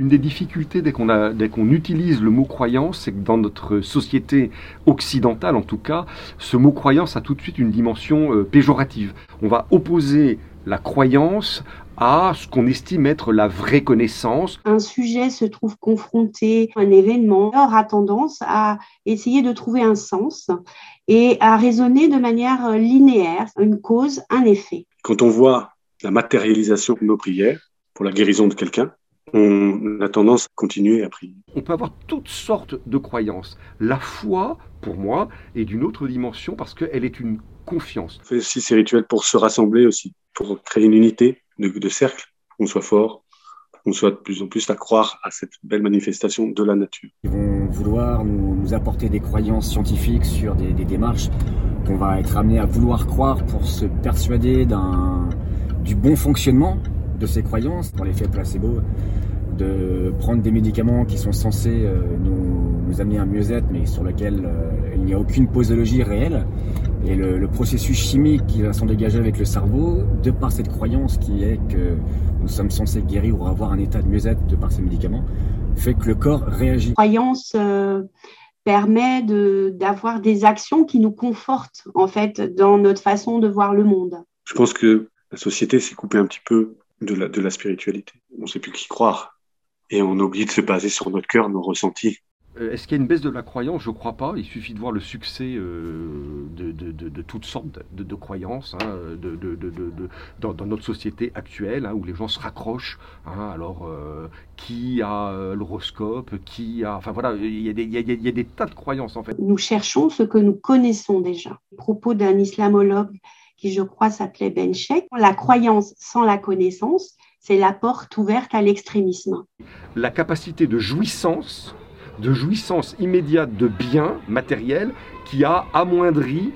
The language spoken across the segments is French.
Une des difficultés dès qu'on dès qu'on utilise le mot croyance, c'est que dans notre société occidentale, en tout cas, ce mot croyance a tout de suite une dimension euh, péjorative. On va opposer la croyance à ce qu'on estime être la vraie connaissance. Un sujet se trouve confronté à un événement, aura tendance à essayer de trouver un sens et à raisonner de manière linéaire, une cause, un effet. Quand on voit la matérialisation de nos prières pour la guérison de quelqu'un, on a tendance à continuer à prier. On peut avoir toutes sortes de croyances. La foi, pour moi, est d'une autre dimension parce qu'elle est une confiance. On fait aussi ces rituels pour se rassembler aussi, pour créer une unité de, de cercle, qu'on soit fort, qu'on soit de plus en plus à croire à cette belle manifestation de la nature. Ils vont vouloir nous, apporter des croyances scientifiques sur des, des démarches qu'on va être amené à vouloir croire pour se persuader d'un du bon fonctionnement de ces croyances, dans l'effet placebo, de prendre des médicaments qui sont censés euh, nous, nous, amener à mieux-être, mais sur lesquels euh, il n'y a aucune posologie réelle. Et le, le, processus chimique qui va s'en dégager avec le cerveau, de par cette croyance qui est que nous sommes censés guérir ou avoir un état de mieux-être de par ces médicaments, fait que le corps réagit. Croyance euh, permet d'avoir des actions qui nous confortent en fait dans notre façon de voir le monde. Je pense que la société s'est coupée un petit peu de la, de la spiritualité. On ne sait plus qui croire. Et on oublie de se baser sur notre cœur, nos ressentis. Euh, est-ce qu'il y a une baisse de la croyance? Je ne crois pas. Il suffit de voir le succès euh, de, de, de, de, toutes sortes de, croyances hein, dans, dans, notre société actuelle, hein, où les gens se raccrochent. Hein, alors, euh, qui a l'horoscope? Qui a... Enfin voilà, il y, a des, il, y a, il y, a des, tas de croyances en fait. Nous cherchons ce que nous connaissons déjà. À propos d'un islamologue qui, je crois, s'appelait Ben Sheikh, la croyance sans la connaissance, c'est la porte ouverte à l'extrémisme. La capacité de jouissance, de jouissance immédiate de biens matériels qui a amoindri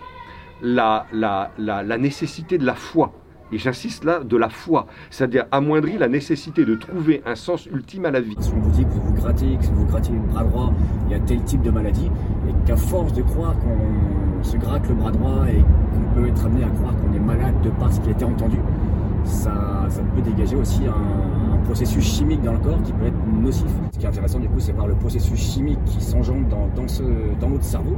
la, la, la, la nécessité de la foi. Et j'insiste là, de la foi, c'est-à-dire amoindri la nécessité de trouver un sens ultime à la vie. Si on vous dit que vous vous grattez, que vous grattez le bras droit, il y a tel type de maladie, et qu'à force de croire qu'on se gratte le bras droit et qu'on peut être amené à croire qu'on est malade de par ce qui a été entendu, ça, ça peut dégager aussi un, un, processus chimique dans le corps qui peut être nocif. Ce qui est intéressant du coup, c'est voir le processus chimique qui s'enjambe dans, dans, ce, dans notre cerveau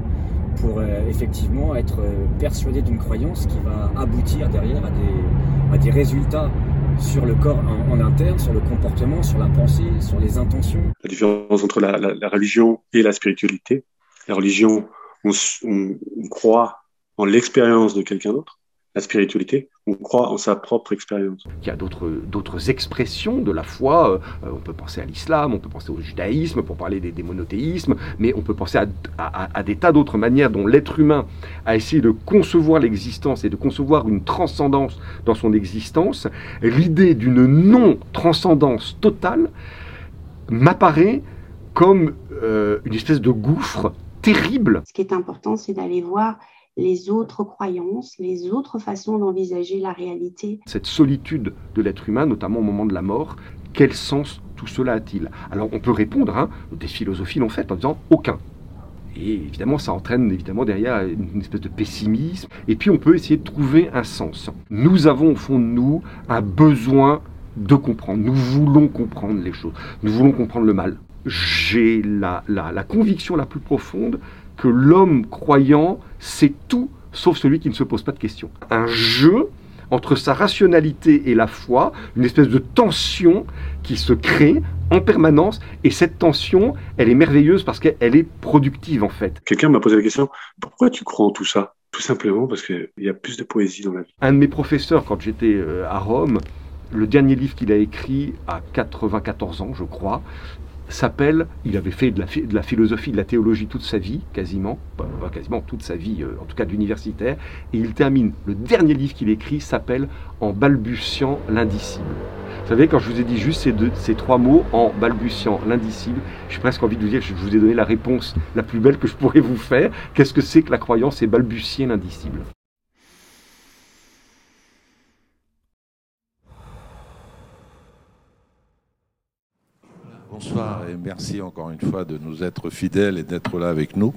pour euh, effectivement être euh, persuadé d'une croyance qui va aboutir derrière à des, à des résultats sur le corps en, en, interne, sur le comportement, sur la pensée, sur les intentions. La différence entre la, la, la religion et la spiritualité. La religion, on, on, on croit en l'expérience de quelqu'un d'autre la spiritualité, on croit en sa propre expérience. Il y a d'autres, d'autres expressions de la foi, euh, on peut penser à l'islam, on peut penser au judaïsme pour parler des, des monothéismes, mais on peut penser à, à, à des tas d'autres manières dont l'être humain a essayé de concevoir l'existence et de concevoir une transcendance dans son existence. L'idée d'une non-transcendance totale m'apparaît comme euh, une espèce de gouffre terrible. Ce qui est important, c'est d'aller voir les autres croyances, les autres façons d'envisager la réalité. Cette solitude de l'être humain, notamment au moment de la mort, quel sens tout cela a-t-il? Alors on peut répondre, hein, des philosophies l'ont fait en disant aucun. Et évidemment, ça entraîne évidemment derrière une espèce de pessimisme. Et puis on peut essayer de trouver un sens. Nous avons au fond de nous un besoin de comprendre. Nous voulons comprendre les choses. Nous voulons comprendre le mal. J'ai la, la, la conviction la plus profonde que l'homme croyant, c'est tout sauf celui qui ne se pose pas de questions. Un jeu entre sa rationalité et la foi, une espèce de tension qui se crée en permanence, et cette tension, elle est merveilleuse parce qu'elle est productive en fait. Quelqu'un m'a posé la question, pourquoi tu crois en tout ça? Tout simplement parce qu'il y a plus de poésie dans la vie. Un de mes professeurs, quand j'étais euh, à Rome, le dernier livre qu'il a écrit à 94 ans, je crois, s'appelle, il avait fait de la, de la, philosophie, de la théologie toute sa vie, quasiment, pas, quasiment toute sa vie, euh, en tout cas d'universitaire, et il termine, le dernier livre qu'il écrit s'appelle En balbutiant l'indicible. Vous savez, quand je vous ai dit juste ces, deux, ces trois mots, en balbutiant l'indicible, j'ai presque envie de vous dire, je vous ai donné la réponse la plus belle que je pourrais vous faire. Qu'est-ce que c'est que la croyance et balbutier l'indicible? Bonsoir et merci encore une fois de nous être fidèles et d'être là avec nous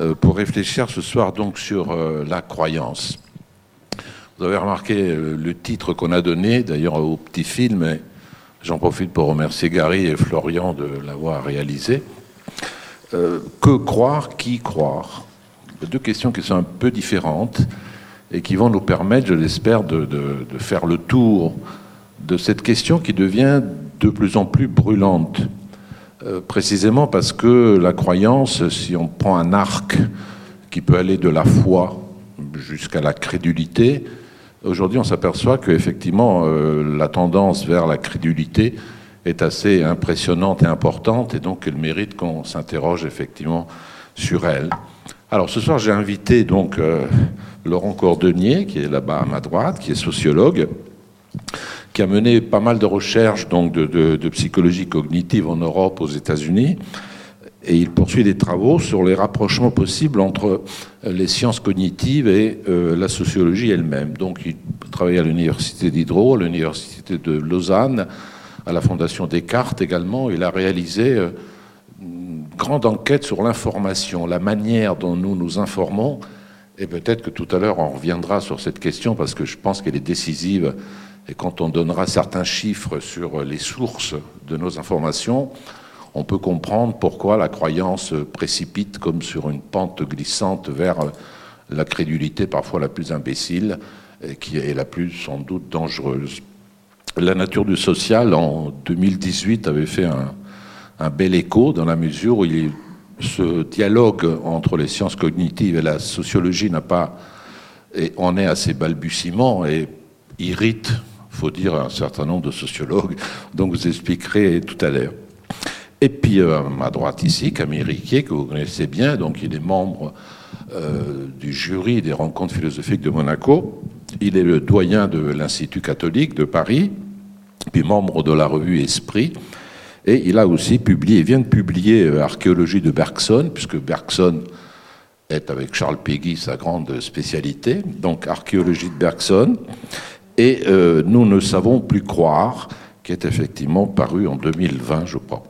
euh, pour réfléchir ce soir donc sur euh, la croyance. Vous avez remarqué euh, le titre qu'on a donné, d'ailleurs au petit film, J'en profite pour remercier Gary et Florian de l'avoir réalisé. Que croire, qui croire? Deux questions qui sont un peu différentes et qui vont nous permettre, je l'espère, de, faire le tour de cette question qui devient de plus en plus brûlante. Euh, précisément parce que la croyance, si on prend un arc qui peut aller de la foi jusqu'à la crédulité, aujourd'hui on s'aperçoit qu'effectivement euh, la tendance vers la crédulité est assez impressionnante et importante et donc elle mérite qu'on s'interroge effectivement sur elle. Alors ce soir j'ai invité donc euh, Laurent Cordenier qui est là-bas à ma droite, qui est sociologue, qui a mené pas mal de recherches donc de, psychologie cognitive en Europe, aux États-Unis, et il poursuit des travaux sur les rapprochements possibles entre les sciences cognitives et euh, la sociologie elle-même. Donc il travaille à l'université d'Hydro, à l'université de Lausanne, à la Fondation Descartes également. Il a réalisé euh, une grande enquête sur l'information, la manière dont nous nous informons. Et peut-être que tout à l'heure on reviendra sur cette question parce que je pense qu'elle est décisive. Et quand on donnera certains chiffres sur les sources de nos informations, on peut comprendre pourquoi la croyance précipite comme sur une pente glissante vers la crédulité parfois la plus imbécile et qui est la plus sans doute dangereuse. La nature du social, en 2018, avait fait un, bel écho dans la mesure où ce dialogue entre les sciences cognitives et la sociologie n'a pas, et on est à ses balbutiements et irrite, faut dire, un certain nombre de sociologues, donc vous expliquerez tout à l'heure. Et puis euh, à ma droite ici, Camille Riquier, que vous connaissez bien, donc il est membre euh, du jury des rencontres philosophiques de Monaco. Il est le doyen de l'Institut catholique de Paris puis membre de la revue Esprit. Et il a aussi publié, il vient de publier euh, Archéologie de Bergson, puisque Bergson est avec Charles Péguy sa grande spécialité, donc Archéologie de Bergson. Et euh, Nous ne savons plus croire, qui est effectivement paru en 2020, je crois.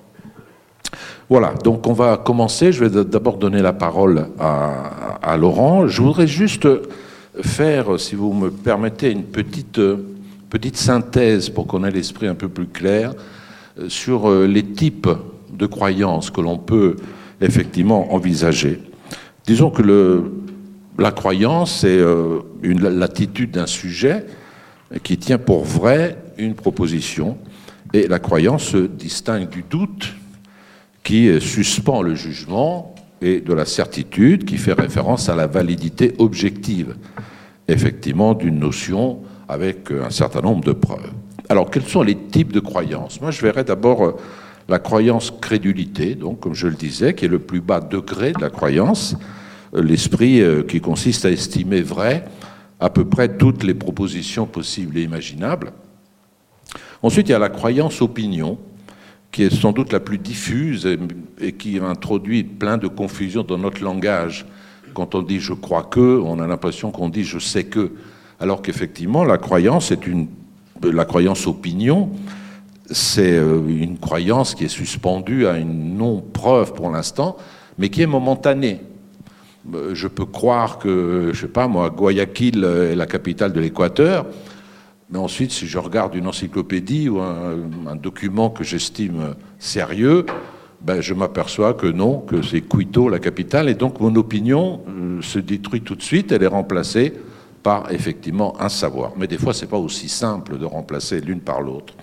Voilà, donc on va commencer. Je vais d'abord donner la parole à, Laurent. Je voudrais juste faire, si vous me permettez, une petite petite synthèse pour qu'on ait l'esprit un peu plus clair euh, sur euh, les types de croyances que l'on peut effectivement envisager. Disons que la croyance est euh, l'attitude d'un sujet qui tient pour vrai une proposition, et la croyance se distingue du doute qui suspend le jugement et de la certitude qui fait référence à la validité objective, effectivement, d'une notion avec un certain nombre de preuves. Alors, quels sont les types de croyances? Moi, je verrais d'abord euh, la croyance crédulité, donc, comme je le disais, qui est le plus bas degré de la croyance, euh, l'esprit euh, qui consiste à estimer vrai à peu près toutes les propositions possibles et imaginables. Ensuite, il y a la croyance opinion, qui est sans doute la plus diffuse et, qui introduit plein de confusion dans notre langage. Quand on dit je crois que, on a l'impression qu'on dit je sais que alors qu'effectivement, la croyance la croyance opinion, c'est euh, une croyance qui est suspendue à une non-preuve pour l'instant, mais qui est momentanée. Euh, je peux croire que, je sais pas moi, Guayaquil est la capitale de l'Équateur, mais ensuite, si je regarde une encyclopédie ou un, document que j'estime sérieux, ben, je m'aperçois que non, que c'est Quito la capitale, et donc mon opinion euh, se détruit tout de suite, elle est remplacée par effectivement un savoir. Mais des fois, ce n'est pas aussi simple de remplacer l'une par l'autre.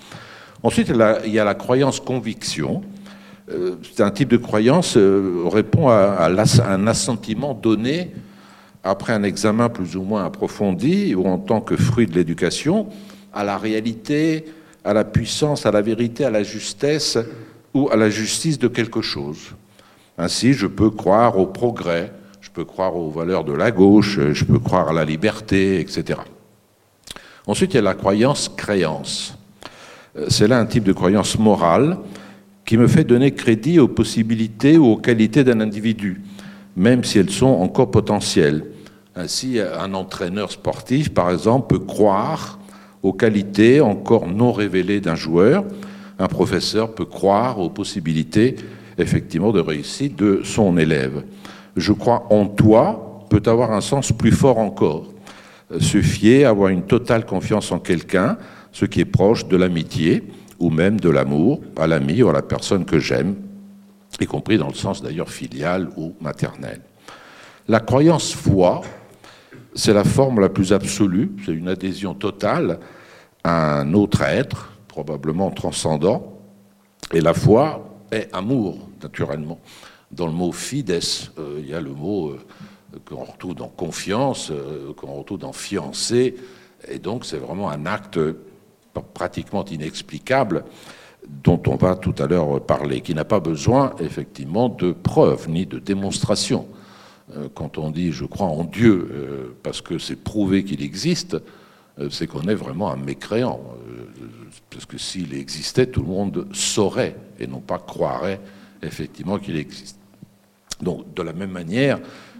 Ensuite, il y a la croyance conviction. Euh, c'est un type de croyance euh, répond à, un assentiment donné après un examen plus ou moins approfondi ou en tant que fruit de l'éducation à la réalité, à la puissance, à la vérité, à la justesse ou à la justice de quelque chose. Ainsi, je peux croire au progrès, je peux croire aux valeurs de la gauche, je peux croire à la liberté, etc. Ensuite, il y a la croyance-créance. Euh, c'est là un type de croyance morale qui me fait donner crédit aux possibilités ou aux qualités d'un individu, même si elles sont encore potentielles. Ainsi, un entraîneur sportif, par exemple, peut croire aux qualités encore non révélées d'un joueur. Un professeur peut croire aux possibilités, effectivement, de réussite de son élève je crois en toi peut avoir un sens plus fort encore. Se fier, avoir une totale confiance en quelqu'un, ce qui est proche de l'amitié, ou même de l'amour à l'ami ou à la personne que j'aime, y compris dans le sens d'ailleurs filial ou maternel. La croyance foi, c'est la forme la plus absolue, c'est une adhésion totale à un autre être, probablement transcendant, et la foi est amour, naturellement. Dans le mot fides, euh, il y a le mot euh, qu'on retrouve dans confiance, euh, qu'on retrouve dans fiancé, et donc c'est vraiment un acte pratiquement inexplicable dont on va tout à l'heure parler, qui n'a pas besoin effectivement de preuves ni de démonstration. Euh, quand on dit je crois en Dieu euh, parce que c'est prouvé qu'il existe, euh, c'est qu'on est vraiment un mécréant. Parce que s'il existait, tout le monde saurait et non pas croirait effectivement qu'il existe. Donc de la même manière,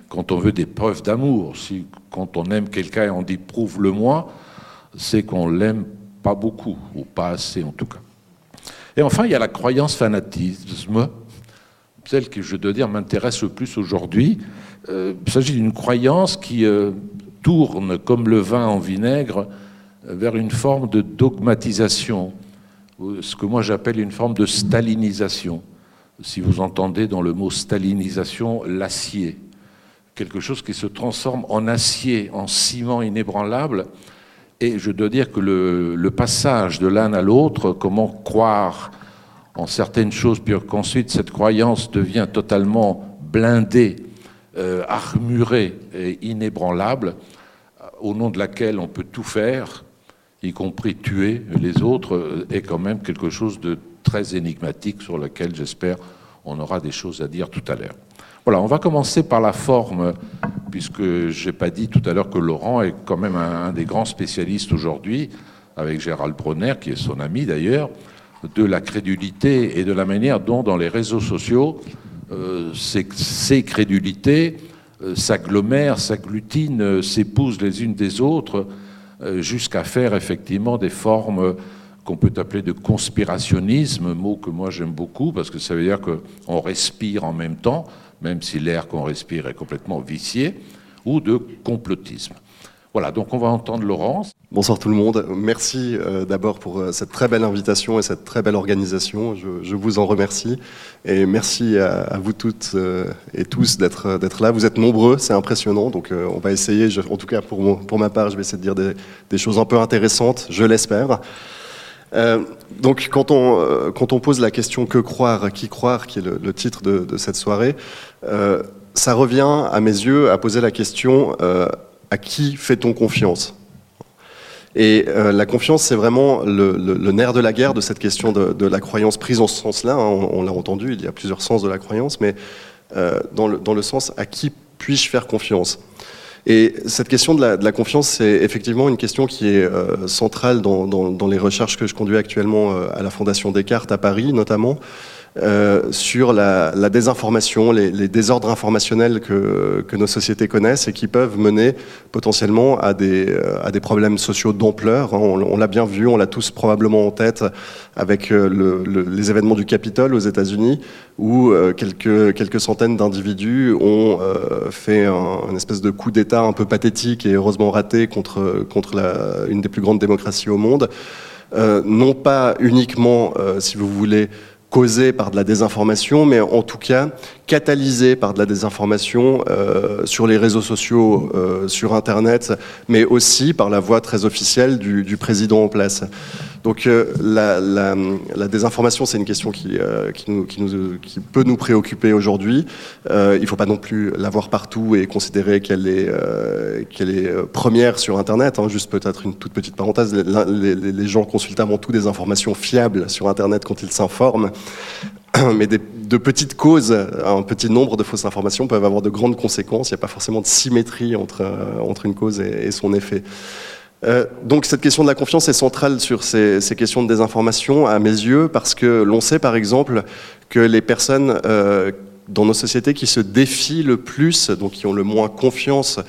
quand on veut des preuves d'amour, si quand on aime quelqu'un et on dit prouve-le-moi, c'est qu'on l'aime pas beaucoup, ou pas assez en tout cas. Et enfin, il y a la croyance fanatisme, celle que je dois dire m'intéresse le plus aujourd'hui. Euh, il s'agit d'une croyance qui euh, tourne comme le vin en vinaigre vers une forme de dogmatisation, ce que moi j'appelle une forme de stalinisation. Si vous entendez dans le mot stalinisation l'acier, quelque chose qui se transforme en acier, en ciment inébranlable, et je dois dire que le, passage de l'un à l'autre, comment croire en certaines choses, puis qu'ensuite cette croyance devient totalement blindée, euh, armurée et inébranlable, euh, au nom de laquelle on peut tout faire, y compris tuer les autres, euh, est quand même quelque chose de très énigmatique sur lequel j'espère on aura des choses à dire tout à l'heure. Voilà, on va commencer par la forme, puisque je n'ai pas dit tout à l'heure que Laurent est quand même un, des grands spécialistes aujourd'hui, avec Gérald Bronner, qui est son ami d'ailleurs, de la crédulité et de la manière dont dans les réseaux sociaux, euh, ces, crédulités euh, s'agglomèrent, s'agglutinent, euh, s'épousent les unes des autres, jusqu'à faire effectivement des formes qu'on peut appeler de conspirationnisme, mot que moi j'aime beaucoup, parce que ça veut dire qu'on respire en même temps, même si l'air qu'on respire est complètement vicié, ou de complotisme. Voilà, donc on va entendre Laurence. Bonsoir tout le monde. Merci euh, d'abord pour euh, cette très belle invitation et cette très belle organisation. Je, vous en remercie. Et merci à, vous toutes euh, et tous d'être là. Vous êtes nombreux, c'est impressionnant. Donc on va essayer, en tout cas pour, pour ma part, je vais essayer de dire des, des choses un peu intéressantes, je l'espère. Euh, donc quand on, euh, quand on pose la question que croire, qui croire, qui est le, titre de, cette soirée, euh, ça revient à mes yeux à poser la question à qui fait-on confiance? Et la confiance, c'est vraiment le, nerf de la guerre de cette question de, la croyance prise en ce sens-là. Hein. On, l'a entendu, il y a plusieurs sens de la croyance, mais dans dans, le, sens à qui puis-je faire confiance? Et cette question de la, confiance, c'est effectivement une question qui est euh, centrale dans, les recherches que je conduis actuellement euh, à la Fondation Descartes à Paris, notamment. Euh, sur la, désinformation, les, désordres informationnels que, nos sociétés connaissent et qui peuvent mener potentiellement à des, euh, problèmes sociaux d'ampleur. Hein. On, l'a bien vu, on l'a tous probablement en tête avec euh, le, le, les événements du Capitole aux États-Unis, où quelques, centaines d'individus ont fait un, une espèce de coup d'État un peu pathétique et heureusement raté contre, contre une des plus grandes démocraties au monde. Non pas uniquement, si vous voulez, causé par de la désinformation, mais en tout cas catalysé par de la désinformation euh, sur les réseaux sociaux, euh, sur Internet, mais aussi par la voix très officielle du, du président en place. Donc euh, la, la, la, désinformation, c'est une question qui, euh, qui, nous, qui, nous, qui, peut nous préoccuper aujourd'hui. Euh, il ne faut pas non plus la voir partout et considérer qu'elle est, qu'elle est première sur Internet. Hein. Juste peut-être une toute petite parenthèse, les, gens consultent avant tout des informations fiables sur Internet quand ils s'informent. mais des, de petites causes, un petit nombre de fausses informations peuvent avoir de grandes conséquences. Il n'y a pas forcément de symétrie entre, entre une cause et son effet. Euh, donc cette question de la confiance est centrale sur ces, questions de désinformation à mes yeux parce que l'on sait par exemple que les personnes euh, dans nos sociétés qui se défient le plus, donc qui ont le moins confiance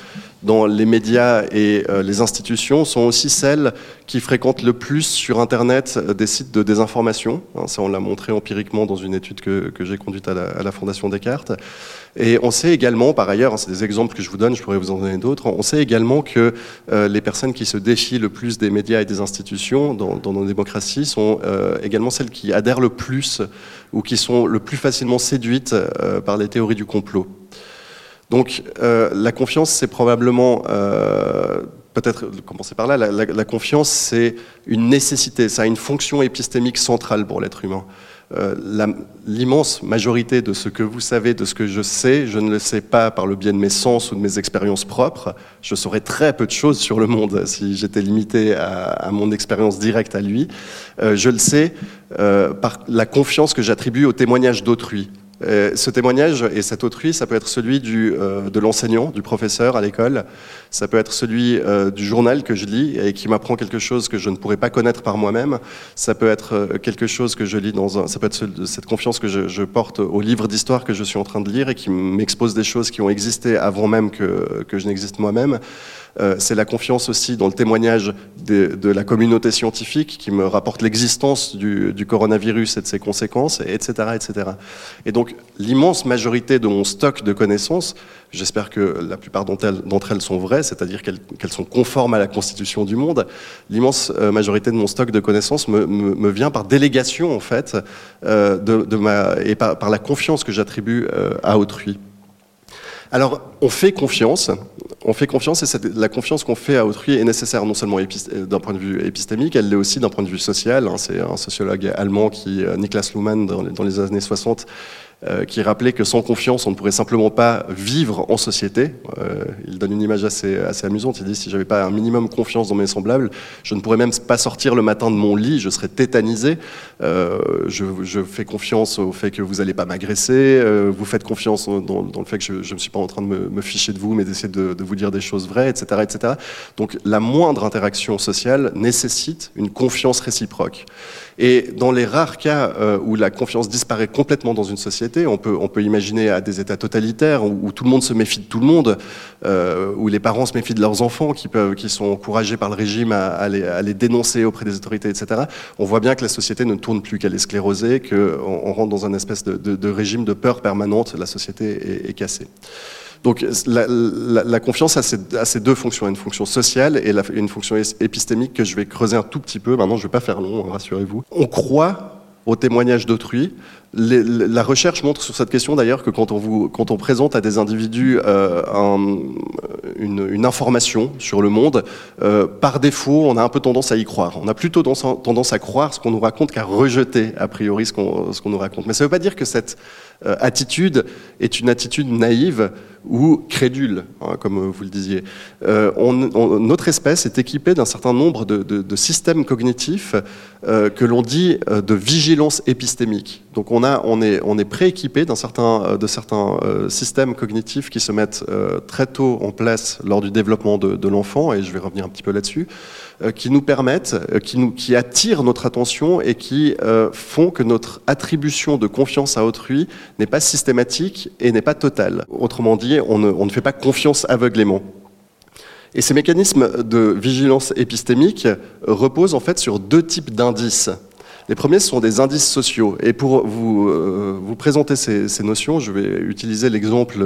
dans les médias et euh, les institutions sont aussi celles qui fréquentent le plus sur Internet euh, des sites de désinformation. Hein, ça, on l'a montré empiriquement dans une étude que, j'ai conduite à la, Fondation Descartes. Et on sait également, par ailleurs, hein, c'est des exemples que je vous donne, je pourrais vous en donner d'autres, on sait également que euh, les personnes qui se défient le plus des médias et des institutions dans, nos démocraties sont également celles qui adhèrent le plus ou qui sont le plus facilement séduites par les théories du complot. Donc euh, la confiance, c'est probablement, euh, peut-être commencer par là, la, confiance, c'est une nécessité, ça a une fonction épistémique centrale pour l'être humain. Euh, L'immense majorité de ce que vous savez, de ce que je sais, je ne le sais pas par le biais de mes sens ou de mes expériences propres. Je saurais très peu de choses sur le monde si j'étais limité à, mon expérience directe à lui. Je le sais par la confiance que j'attribue au témoignage d'autrui. Euh, ce témoignage et cet autrui, ça peut être celui du, euh, de l'enseignant, du professeur à l'école, ça peut être celui euh, du journal que je lis et qui m'apprend quelque chose que je ne pourrais pas connaître par moi-même, ça peut être quelque chose que je lis dans un, ça peut être ce, cette confiance que je, je porte au livre d'histoire que je suis en train de lire et qui m'expose des choses qui ont existé avant même que, que je n'existe moi-même. Euh, c'est la confiance aussi dans le témoignage de, la communauté scientifique qui me rapporte l'existence du, coronavirus et de ses conséquences, etc. etc. Et donc l'immense majorité de mon stock de connaissances, j'espère que la plupart d'entre elles, sont vraies, c'est-à-dire qu'elles qu sont conformes à la constitution du monde, l'immense euh, majorité de mon stock de connaissances me, vient par délégation en fait, euh, et par, la confiance que j'attribue à autrui. Alors, on fait confiance, on fait confiance et la confiance qu'on fait à autrui est nécessaire non seulement d'un point de vue épistémique, elle l'est aussi d'un point de vue social. Hein. C'est un sociologue allemand qui, euh, Niklas Luhmann, dans les, années 60, euh, qui rappelait que sans confiance, on ne pourrait simplement pas vivre en société. Euh, il donne une image assez, assez amusante. Il dit si j'avais pas un minimum confiance dans mes semblables, je ne pourrais même pas sortir le matin de mon lit, je serais tétanisé. Euh, je, je, fais confiance au fait que vous n'allez pas m'agresser. Euh, vous faites confiance dans, dans, le fait que je ne suis pas en train de me, me ficher de vous, mais d'essayer de, de, vous dire des choses vraies, etc., etc. Donc la moindre interaction sociale nécessite une confiance réciproque. Et dans les rares cas euh, où la confiance disparaît complètement dans une société, on peut, on peut imaginer à des États totalitaires où, tout le monde se méfie de tout le monde, euh, où les parents se méfient de leurs enfants, qui, peuvent, qui sont encouragés par le régime à, les, dénoncer auprès des autorités, etc. On voit bien que la société ne tourne plus, qu'elle est sclérosée, qu'on on rentre dans un espèce de, régime de peur permanente, la société est cassée. Donc la, confiance a ces, deux fonctions, une fonction sociale et une fonction épistémique que je vais creuser un tout petit peu. Maintenant, je ne vais pas faire long, rassurez-vous. On croit au témoignage d'autrui. La recherche montre sur cette question d'ailleurs que quand on, présente à des individus euh, un, une, information sur le monde, euh, par défaut, on a un peu tendance à y croire. On a plutôt tendance à croire ce qu'on nous raconte qu'à rejeter a priori ce qu'on qu nous raconte. Mais ça ne veut pas dire que cette euh, attitude est une attitude naïve ou crédule, hein, comme vous le disiez. Euh, notre espèce est équipée d'un certain nombre de, systèmes cognitifs euh, que l'on dit euh, de vigilance épistémique. Donc on, a, on est, on est prééquipé certain, de certains systèmes cognitifs qui se mettent très tôt en place lors du développement de, de l'enfant, et je vais revenir un petit peu là-dessus, qui nous permettent, qui, nous, qui attirent notre attention et qui font que notre attribution de confiance à autrui n'est pas systématique et n'est pas totale. Autrement dit, on ne, fait pas confiance aveuglément. Et ces mécanismes de vigilance épistémique reposent en fait sur deux types d'indices. Les premiers sont des indices sociaux. Et pour vous, euh, présenter ces, notions, je vais utiliser l'exemple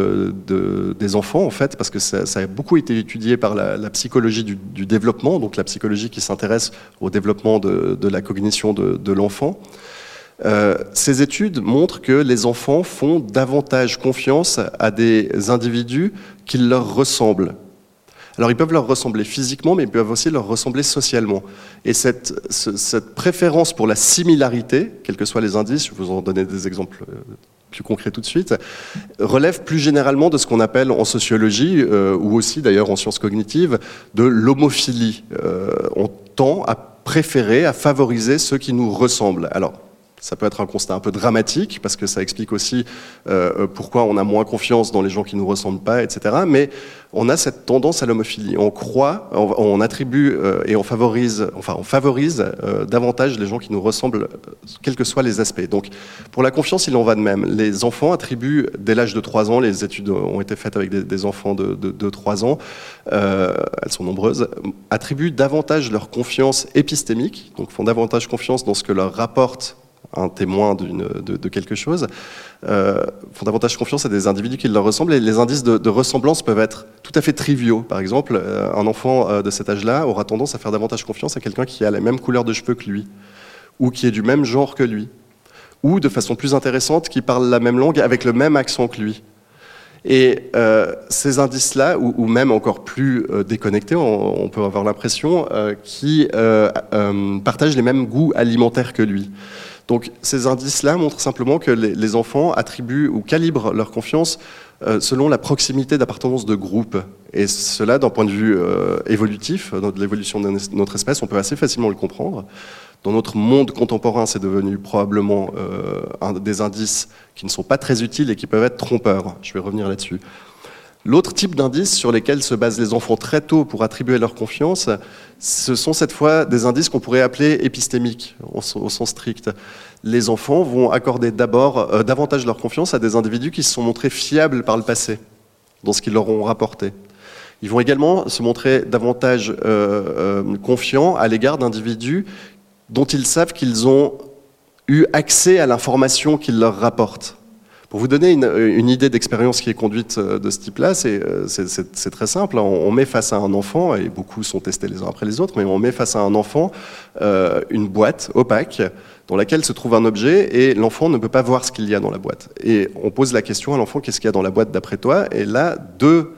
de, des enfants, en fait, parce que ça, a beaucoup été étudié par la, psychologie du, développement, donc la psychologie qui s'intéresse au développement de, la cognition de l'enfant. Euh, ces études montrent que les enfants font davantage confiance à des individus qui leur ressemblent. Alors ils peuvent leur ressembler physiquement, mais ils peuvent aussi leur ressembler socialement. Et cette, préférence pour la similarité, quels que soient les indices, je vais vous en donner des exemples euh, plus concrets tout de suite, relève plus généralement de ce qu'on appelle en sociologie, euh, ou aussi d'ailleurs en sciences cognitives, de l'homophilie. On tend à préférer, à favoriser ceux qui nous ressemblent. Alors, Ça peut être un constat un peu dramatique, parce que ça explique aussi euh, pourquoi on a moins confiance dans les gens qui ne nous ressemblent pas, etc. Mais on a cette tendance à l'homophilie. On croit, on, attribue euh, et on favorise, enfin, on favorise euh, davantage les gens qui nous ressemblent, quels que soient les aspects. Donc, pour la confiance, il en va de même. Les enfants attribuent, dès l'âge de 3 ans, les études ont été faites avec des, enfants de, de, 3 ans, elles sont nombreuses, attribuent davantage leur confiance épistémique, donc font davantage confiance dans ce que leur rapporte un témoin de, quelque chose, euh, font davantage confiance à des individus qui leur ressemblent. Et les indices de, ressemblance peuvent être tout à fait triviaux. Par exemple, euh, un enfant euh, de cet âge-là aura tendance à faire davantage confiance à quelqu'un qui a la même couleur de cheveux que lui, ou qui est du même genre que lui, ou de façon plus intéressante, qui parle la même langue avec le même accent que lui. Et ces indices-là, ou, même encore plus déconnectés, on, peut avoir l'impression, qui partagent les mêmes goûts alimentaires que lui. Donc ces indices-là montrent simplement que les, enfants attribuent ou calibrent leur confiance euh, selon la proximité d'appartenance de groupe. Et cela, d'un point de vue euh, évolutif, dans l'évolution de notre espèce, on peut assez facilement le comprendre. Dans notre monde contemporain, c'est devenu probablement euh, un des indices qui ne sont pas très utiles et qui peuvent être trompeurs. Je vais revenir là-dessus. L'autre type d'indices sur lesquels se basent les enfants très tôt pour attribuer leur confiance, ce sont cette fois des indices qu'on pourrait appeler épistémiques au, sens strict. Les enfants vont accorder d'abord euh, davantage leur confiance à des individus qui se sont montrés fiables par le passé, dans ce qu'ils leur ont rapporté. Ils vont également se montrer davantage euh, euh, confiants à l'égard d'individus dont ils savent qu'ils ont eu accès à l'information qu'ils leur rapportent. Pour vous donner une, idée d'expérience qui est conduite euh, de ce type-là, euh, c'est très simple. On, met face à un enfant, et beaucoup sont testés les uns après les autres, mais on met face à un enfant euh, une boîte opaque dans laquelle se trouve un objet et l'enfant ne peut pas voir ce qu'il y a dans la boîte. Et on pose la question à l'enfant, qu'est-ce qu'il y a dans la boîte d'après toi? Et là, deux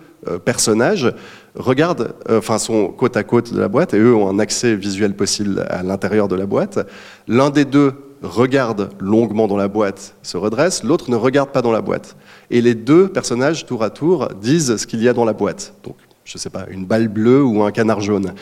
personnages regardent, enfin sont côte à côte de la boîte et eux ont un accès visuel possible à l'intérieur de la boîte. L'un des deux regarde longuement dans la boîte, se redresse, l'autre ne regarde pas dans la boîte. Et les deux personnages, tour à tour, disent ce qu'il y a dans la boîte. Donc, je ne sais pas, une balle bleue ou un canard jaune.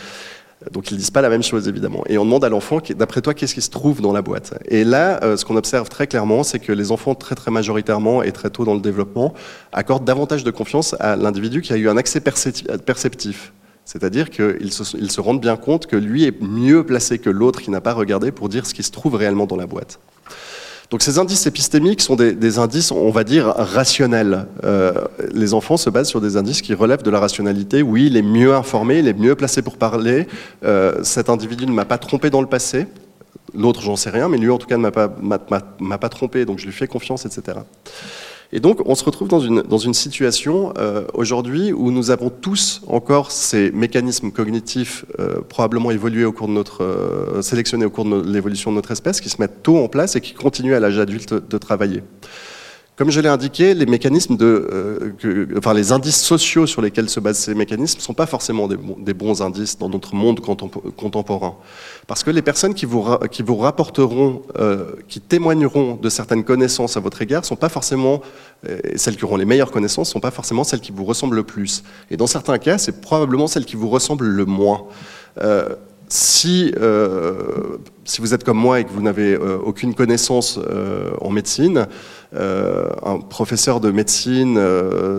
Donc ils ne disent pas la même chose évidemment. Et on demande à l'enfant, d'après toi, qu'est-ce qui se trouve dans la boîte? Et là, euh, ce qu'on observe très clairement, c'est que les enfants, très très majoritairement et très tôt dans le développement, accordent davantage de confiance à l'individu qui a eu un accès perceptif. C'est-à-dire qu'ils se, rendent bien compte que lui est mieux placé que l'autre qui n'a pas regardé pour dire ce qui se trouve réellement dans la boîte. Donc ces indices épistémiques sont des, indices, on va dire, rationnels. Euh, les enfants se basent sur des indices qui relèvent de la rationalité. Oui, il est mieux informé, il est mieux placé pour parler. Euh, cet individu ne m'a pas trompé dans le passé. L'autre, j'en sais rien, mais lui, en tout cas, ne m'a pas, pas, trompé, donc je lui fais confiance, etc. Et donc, on se retrouve dans une, dans une situation euh, aujourd'hui où nous avons tous encore ces mécanismes cognitifs euh, probablement évolués au cours de notre, euh, sélectionnés au cours de l'évolution de notre espèce, qui se mettent tôt en place et qui continuent à l'âge adulte de travailler. Comme je l'ai indiqué, les mécanismes de, euh, enfin les indices sociaux sur lesquels se basent ces mécanismes ne sont pas forcément des bons, indices dans notre monde contemporain. Parce que les personnes qui vous, qui vous rapporteront, euh, qui témoigneront de certaines connaissances à votre égard, sont pas forcément, euh, celles qui auront les meilleures connaissances, sont pas forcément celles qui vous ressemblent le plus. Et dans certains cas, c'est probablement celles qui vous ressemblent le moins si, euh, si vous êtes comme moi et que vous n'avez euh, aucune connaissance euh, en médecine, un professeur de médecine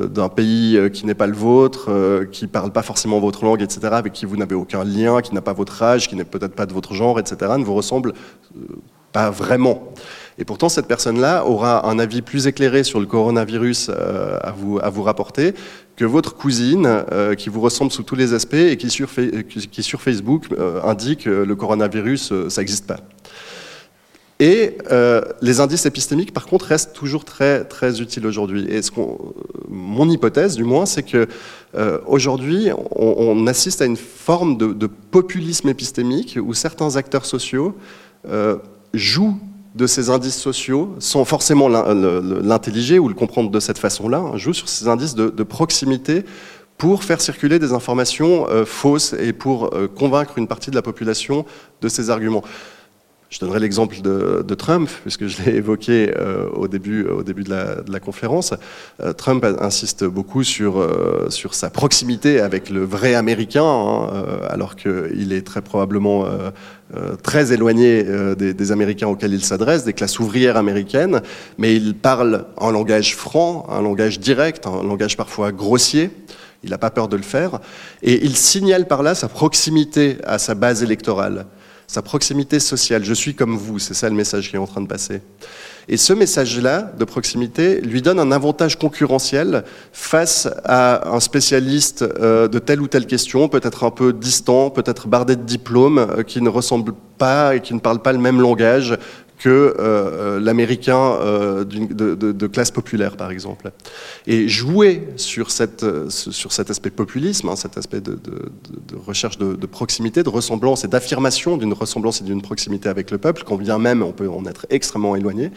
d'un pays qui n'est pas le vôtre, qui ne parle pas forcément votre langue, etc., avec qui vous n'avez aucun lien, qui n'a pas votre âge, qui n'est peut-être pas de votre genre, etc., ne vous ressemble pas vraiment. Et pourtant, cette personne-là aura un avis plus éclairé sur le coronavirus à vous rapporter que votre cousine, euh, qui vous ressemble sous tous les aspects et qui sur, Facebook euh, indique que le coronavirus, euh, ça n'existe pas. Et les indices épistémiques, par contre, restent toujours très, utiles aujourd'hui. Et mon hypothèse, du moins, c'est que aujourd'hui, on, assiste à une forme de, populisme épistémique où certains acteurs sociaux jouent de ces indices sociaux, sans forcément l'intelliger ou le comprendre de cette façon-là, hein, joue sur ces indices de, proximité pour faire circuler des informations euh, fausses et pour euh, convaincre une partie de la population de ces arguments. Je donnerai l'exemple de, Trump, puisque je l'ai évoqué euh, au début, de, la, conférence. Euh, Trump insiste beaucoup sur, euh, sur sa proximité avec le vrai Américain, hein, alors qu'il est très probablement très éloigné des, des, Américains auxquels il s'adresse, des classes ouvrières américaines, mais il parle en langage franc, un langage direct, un langage parfois grossier. Il n'a pas peur de le faire. Et il signale par là sa proximité à sa base électorale sa proximité sociale. Je suis comme vous, c'est ça le message qui est en train de passer. Et ce message-là de proximité lui donne un avantage concurrentiel face à un spécialiste euh, de telle ou telle question, peut-être un peu distant, peut-être bardé de diplômes, euh, qui ne ressemble pas et qui ne parle pas le même langage que euh, euh, l'américain euh, de, classe populaire, par exemple. Et jouer sur, cet aspect populisme, hein, cet aspect de, recherche de, proximité, de ressemblance et d'affirmation d'une ressemblance et d'une proximité avec le peuple, quand bien même on peut en être extrêmement éloigné,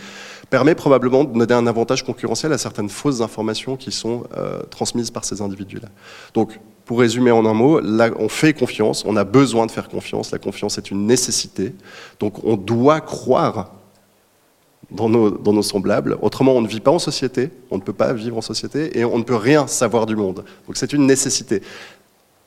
permet probablement de donner un avantage concurrentiel à certaines fausses informations qui sont transmises par ces individus-là. Donc, pour résumer en un mot, on fait confiance, on a besoin de faire confiance, la confiance est une nécessité, donc on doit croire dans nos, dans nos, semblables, autrement on ne vit pas en société, on ne peut pas vivre en société et on ne peut rien savoir du monde. Donc c'est une nécessité.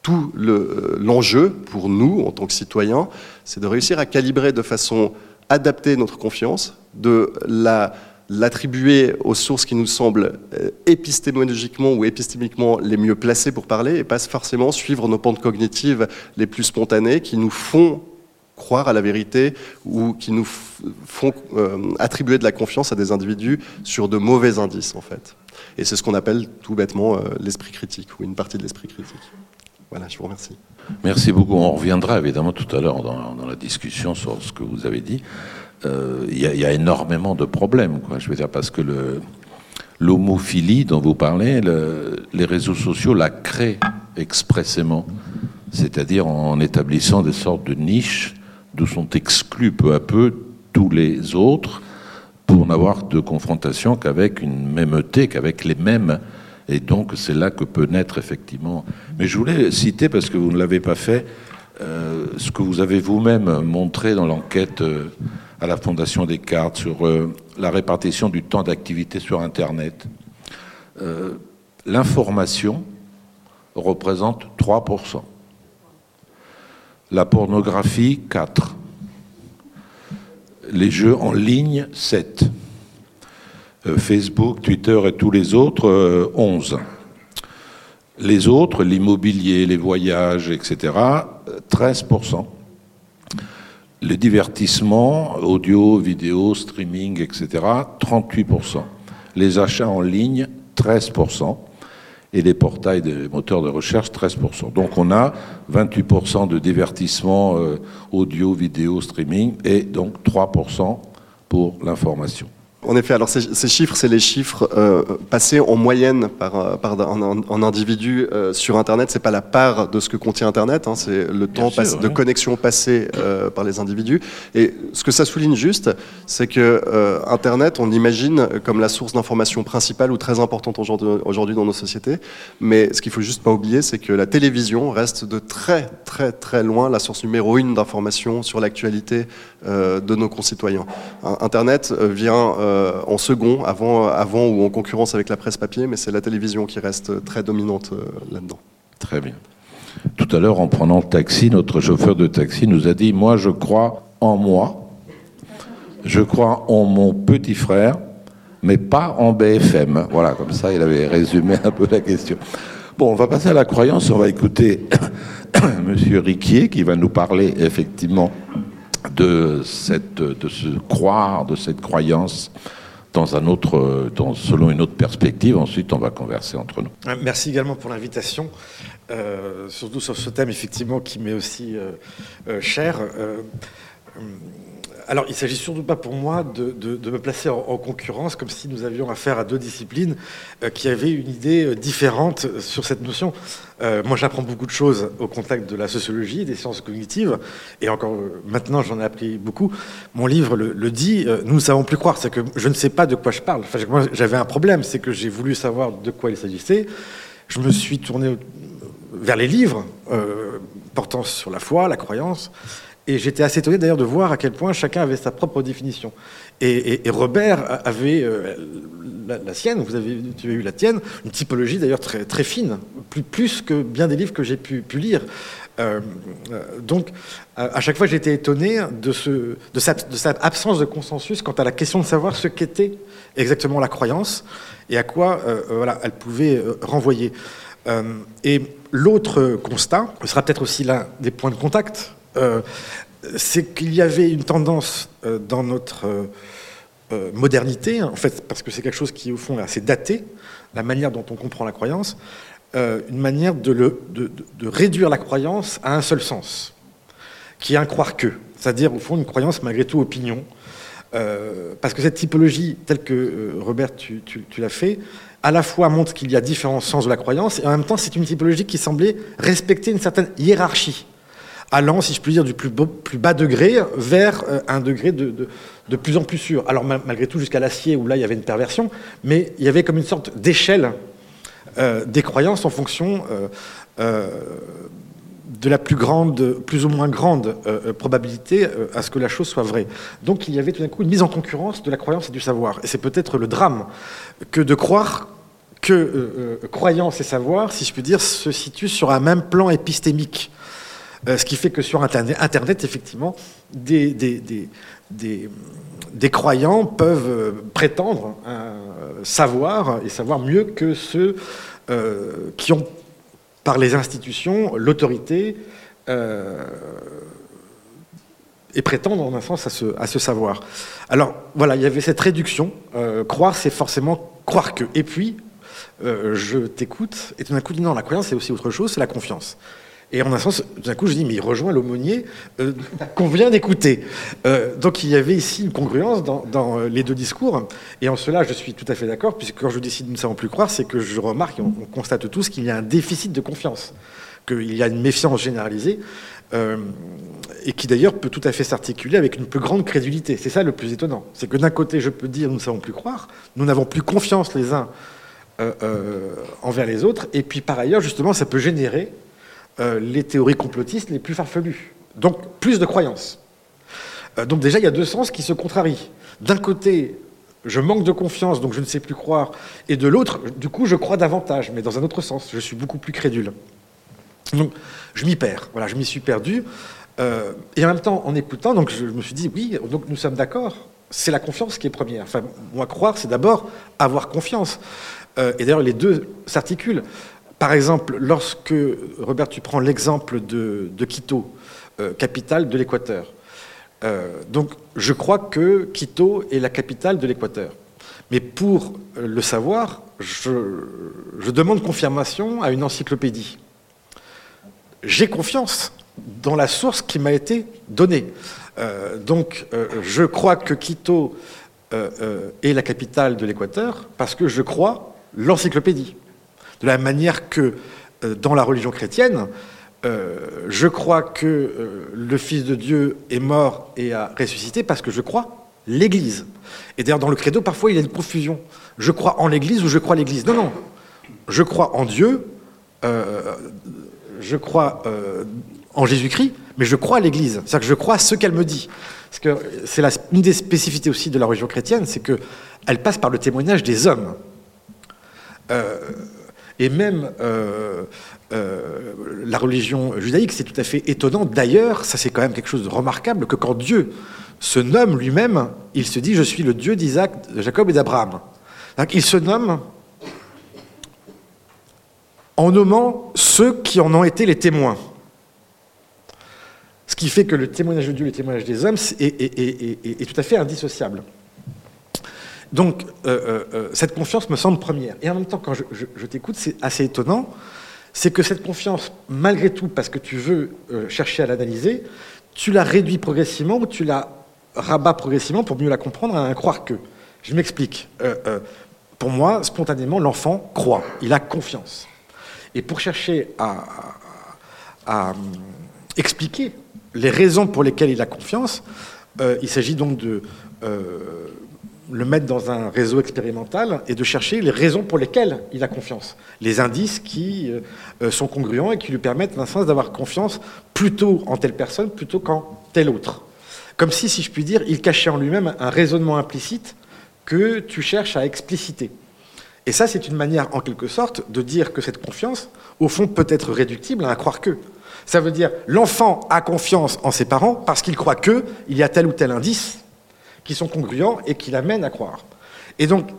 Tout l'enjeu pour nous, en tant que citoyens, c'est de réussir à calibrer de façon adaptée notre confiance, de la l'attribuer aux sources qui nous semblent euh, épistémologiquement ou épistémiquement les mieux placées pour parler et pas forcément suivre nos pentes cognitives les plus spontanées qui nous font croire à la vérité ou qui nous font euh, attribuer de la confiance à des individus sur de mauvais indices en fait. Et c'est ce qu'on appelle tout bêtement euh, l'esprit critique ou une partie de l'esprit critique. Voilà, je vous remercie. Merci beaucoup. On reviendra évidemment tout à l'heure dans, dans, la discussion sur ce que vous avez dit. Euh, il y, a énormément de problèmes, quoi. Je veux dire, parce que l'homophilie dont vous parlez, les réseaux sociaux la créent expressément, c'est-à-dire en établissant des sortes de niches d'où sont exclus peu à peu tous les autres pour n'avoir de confrontation qu'avec une mêmeté, qu'avec les mêmes. Et donc c'est là que peut naître effectivement. Mais je voulais citer, parce que vous ne l'avez pas fait, euh, ce que vous avez vous-même montré dans l'enquête euh, à la Fondation Descartes sur euh, la répartition du temps d'activité sur Internet. Euh, l'information représente 3%. La pornographie, 4. Les jeux en ligne, 7. Euh, Facebook, Twitter et tous les autres, 11. Les autres, l'immobilier, les voyages, etc., 13% les divertissements, audio, vidéo, streaming, etc., 38%. Les achats en ligne, 13%. Et les portails des moteurs de recherche, 13%. Donc on a 28% de divertissement euh, audio, vidéo, streaming et donc 3% pour l'information. En effet, alors ces, chiffres, c'est les chiffres euh, passés en moyenne par, euh, par un, individu euh, sur Internet. C'est pas la part de ce que contient Internet, hein, c'est le temps de connexion passé par les individus. Et ce que ça souligne juste, c'est que Internet, on l'imagine comme la source d'information principale ou très importante aujourd'hui dans nos sociétés. Mais ce qu'il faut juste pas oublier, c'est que la télévision reste de très très très loin la source numéro une d'information sur l'actualité de nos concitoyens. Internet vient euh, en second, avant, ou en concurrence avec la presse papier, mais c'est la télévision qui reste très dominante euh, là-dedans. Très bien. Tout à l'heure, en prenant le taxi, notre chauffeur de taxi nous a dit Moi, je crois en moi, je crois en mon petit frère, mais pas en BFM. Voilà, comme ça, il avait résumé un peu la question. Bon, on va passer à la croyance. On va écouter Monsieur Riquier qui va nous parler effectivement de, cette, de se croire, de cette croyance dans un autre, dans, selon une autre perspective. Ensuite, on va converser entre nous. Euh, merci également pour l'invitation, euh, surtout sur ce thème effectivement qui m'est aussi euh, cher alors, il s'agit surtout pas pour moi de, me placer en, concurrence, comme si nous avions affaire à deux disciplines euh, qui avaient une idée euh, différente sur cette notion. Euh, moi, j'apprends beaucoup de choses au contact de la sociologie, des sciences cognitives, et encore maintenant, j'en ai appris beaucoup. Mon livre le, dit, nous ne savons plus croire, c'est que je ne sais pas de quoi je parle. Moi, j'avais un problème, c'est que j'ai voulu savoir de quoi il s'agissait. Je me suis tourné vers les livres portant sur la foi, la croyance, Et j'étais assez étonné d'ailleurs de voir à quel point chacun avait sa propre définition. Et, Robert avait euh, la, sienne, vous avez, tu as eu la tienne, une typologie d'ailleurs très, fine, plus, que bien des livres que j'ai pu, lire. Euh, euh, donc, à chaque fois, j'étais étonné de, ce, absence de consensus quant à la question de savoir ce qu'était exactement la croyance et à quoi voilà, elle pouvait renvoyer. et l'autre constat, sera peut-être aussi l'un des points de contact c'est qu'il y avait une tendance euh, dans notre euh, euh, modernité, en fait, parce que c'est quelque chose qui, au fond, est assez daté, la manière dont on comprend la croyance, une manière de, réduire la croyance à un seul sens, qui est un croire que, c'est-à-dire, au fond, une croyance malgré tout opinion. parce que cette typologie, telle que Robert, tu, tu l'as fait, à la fois montre qu'il y a différents sens de la croyance, et en même temps, c'est une typologie qui semblait respecter une certaine hiérarchie allant, si je puis dire, du plus, bas degré vers euh, un degré de, plus en plus sûr. Alors malgré tout, jusqu'à l'acier, où là, il y avait une perversion, mais il y avait comme une sorte d'échelle euh, des croyances en fonction euh, de la plus grande, plus ou moins grande probabilité à ce que la chose soit vraie. Donc il y avait tout d'un coup une mise en concurrence de la croyance et du savoir. Et c'est peut-être le drame que de croire que croyance et savoir, si je puis dire, se situent sur un même plan épistémique. Euh, ce qui fait que sur Internet, effectivement, des, croyants peuvent euh, prétendre savoir et savoir mieux que ceux euh, qui ont, par les institutions, l'autorité et prétendent en un sens à ce, à ce, savoir. Alors voilà, il y avait cette réduction. croire, c'est forcément croire que. Et puis, je t'écoute, et tout d'un coup, non, la croyance, c'est aussi autre chose, c'est la confiance. Et en un sens, d'un coup, je dis, mais il rejoint l'aumônier euh, qu'on vient d'écouter. Euh, donc il y avait ici une congruence dans, euh, les deux discours. Et en cela, je suis tout à fait d'accord, puisque quand je décide de ne savons plus croire, c'est que je remarque, et on, constate tous, qu'il y a un déficit de confiance, qu'il y a une méfiance généralisée, et qui d'ailleurs peut tout à fait s'articuler avec une plus grande crédulité. C'est ça le plus étonnant. C'est que d'un côté, je peux dire, nous ne savons plus croire, nous n'avons plus confiance les uns envers les autres, et puis par ailleurs, justement, ça peut générer euh, les théories complotistes les plus farfelues. Donc plus de croyances. Euh, donc déjà, il y a deux sens qui se contrarient. D'un côté, je manque de confiance, donc je ne sais plus croire. Et de l'autre, du coup, je crois davantage, mais dans un autre sens. Je suis beaucoup plus crédule. Donc je m'y perds. Voilà, je m'y suis perdu. Euh, et en même temps, en écoutant, donc je me suis dit, oui, donc nous sommes d'accord. C'est la confiance qui est première. Enfin, moi, croire, c'est d'abord avoir confiance. et d'ailleurs, les deux s'articulent. Par exemple, lorsque, Robert, tu prends l'exemple de, Quito, euh, capitale de l'Équateur. Euh, donc, je crois que Quito est la capitale de l'Équateur. Mais pour le savoir, je, demande confirmation à une encyclopédie. J'ai confiance dans la source qui m'a été donnée. Euh, donc, je crois que Quito est la capitale de l'Équateur parce que je crois l'encyclopédie. De la manière que euh, dans la religion chrétienne, euh, je crois que euh, le Fils de Dieu est mort et a ressuscité parce que je crois l'Église. Et d'ailleurs, dans le credo, parfois, il y a une confusion. Je crois en l'Église ou je crois l'Église? Non, non. Je crois en Dieu, je crois en Jésus-Christ, mais je crois à l'Église. C'est-à-dire que je crois à ce qu'elle me dit. Parce que c'est une des spécificités aussi de la religion chrétienne, c'est qu'elle passe par le témoignage des hommes. Et même euh, euh, la religion judaïque, c'est tout à fait étonnant. D'ailleurs, ça c'est quand même quelque chose de remarquable, que quand Dieu se nomme lui-même, il se dit, je suis le Dieu d'Isaac, de Jacob et d'Abraham. Il se nomme en nommant ceux qui en ont été les témoins. Ce qui fait que le témoignage de Dieu et le témoignage des hommes est tout à fait indissociable. Donc, euh, euh, euh, cette confiance me semble première. Et en même temps, quand je, t'écoute, c'est assez étonnant, c'est que cette confiance, malgré tout, parce que tu veux chercher à l'analyser, tu la réduis progressivement ou tu la rabats progressivement pour mieux la comprendre à un croire que. Je m'explique. pour moi, spontanément, l'enfant croit, il a confiance. Et pour chercher à, à expliquer les raisons pour lesquelles il a confiance, il s'agit donc de le mettre dans un réseau expérimental et de chercher les raisons pour lesquelles il a confiance, les indices qui euh, sont congruents et qui lui permettent sens d'avoir confiance plutôt en telle personne plutôt qu'en tel autre. Comme si, si je puis dire, il cachait en lui-même un raisonnement implicite que tu cherches à expliciter. Et ça, c'est une manière, en quelque sorte, de dire que cette confiance, au fond, peut être réductible à un croire que. Ça veut dire l'enfant a confiance en ses parents parce qu'il croit que il y a tel ou tel indice qui sont congruents et qui l'amènent à croire. Et donc,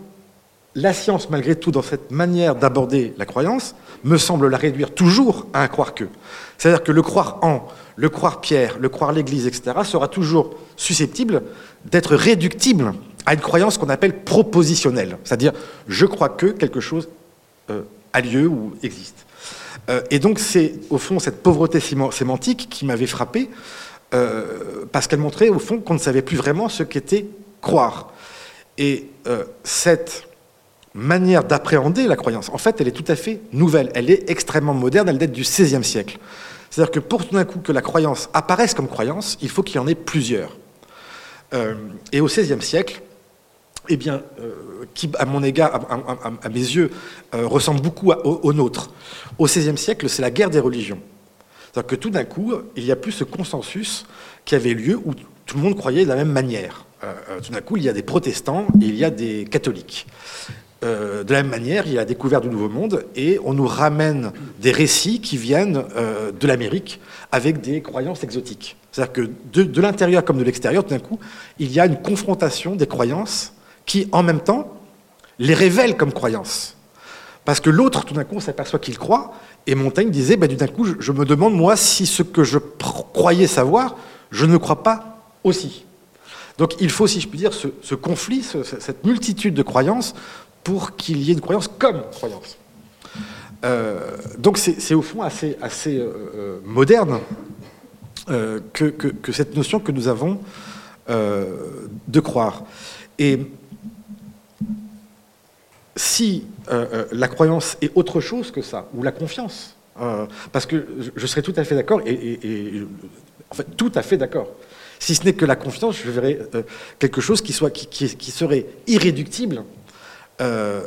la science, malgré tout, dans cette manière d'aborder la croyance, me semble la réduire toujours à un croire que. C'est-à-dire que le croire en, le croire Pierre, le croire l'Église, etc., sera toujours susceptible d'être réductible à une croyance qu'on appelle propositionnelle. C'est-à-dire, je crois que quelque chose euh, a lieu ou existe. Euh, et donc, c'est au fond cette pauvreté sémantique qui m'avait frappé, euh, parce qu'elle montrait au fond qu'on ne savait plus vraiment ce qu'était croire. Et cette manière d'appréhender la croyance, en fait, elle est tout à fait nouvelle, elle est extrêmement moderne, elle date du XVIe siècle. C'est-à-dire que pour tout d'un coup que la croyance apparaisse comme croyance, il faut qu'il y en ait plusieurs. Euh, et au XVIe siècle, eh bien, euh, qui, à mon égard, à, mes yeux, euh, ressemble beaucoup au, nôtre. Au XVIe siècle, c'est la guerre des religions. C'est-à-dire que tout d'un coup, il n'y a plus ce consensus qui avait lieu où tout le monde croyait de la même manière. tout d'un coup, il y a des protestants et il y a des catholiques. Euh, de la même manière, il y a la découverte du Nouveau Monde et on nous ramène des récits qui viennent euh, de l'Amérique avec des croyances exotiques. C'est-à-dire que de, l'intérieur comme de l'extérieur, tout d'un coup, il y a une confrontation des croyances qui, en même temps, les révèlent comme croyances. Parce que l'autre, tout d'un coup, s'aperçoit qu'il croit, et Montaigne disait, bah, du d'un coup, je, me demande, moi, si ce que je croyais savoir, je ne crois pas aussi. Donc il faut, si je puis dire, ce, conflit, cette multitude de croyances pour qu'il y ait une croyance comme croyance. Euh, donc c'est au fond assez, assez euh, euh, moderne que, que, cette notion que nous avons de croire. Et si la croyance est autre chose que ça, ou la confiance, parce que je serais tout à fait d'accord, et, en fait tout à fait d'accord, si ce n'est que la confiance, je verrais quelque chose qui, soit, qui, serait irréductible euh,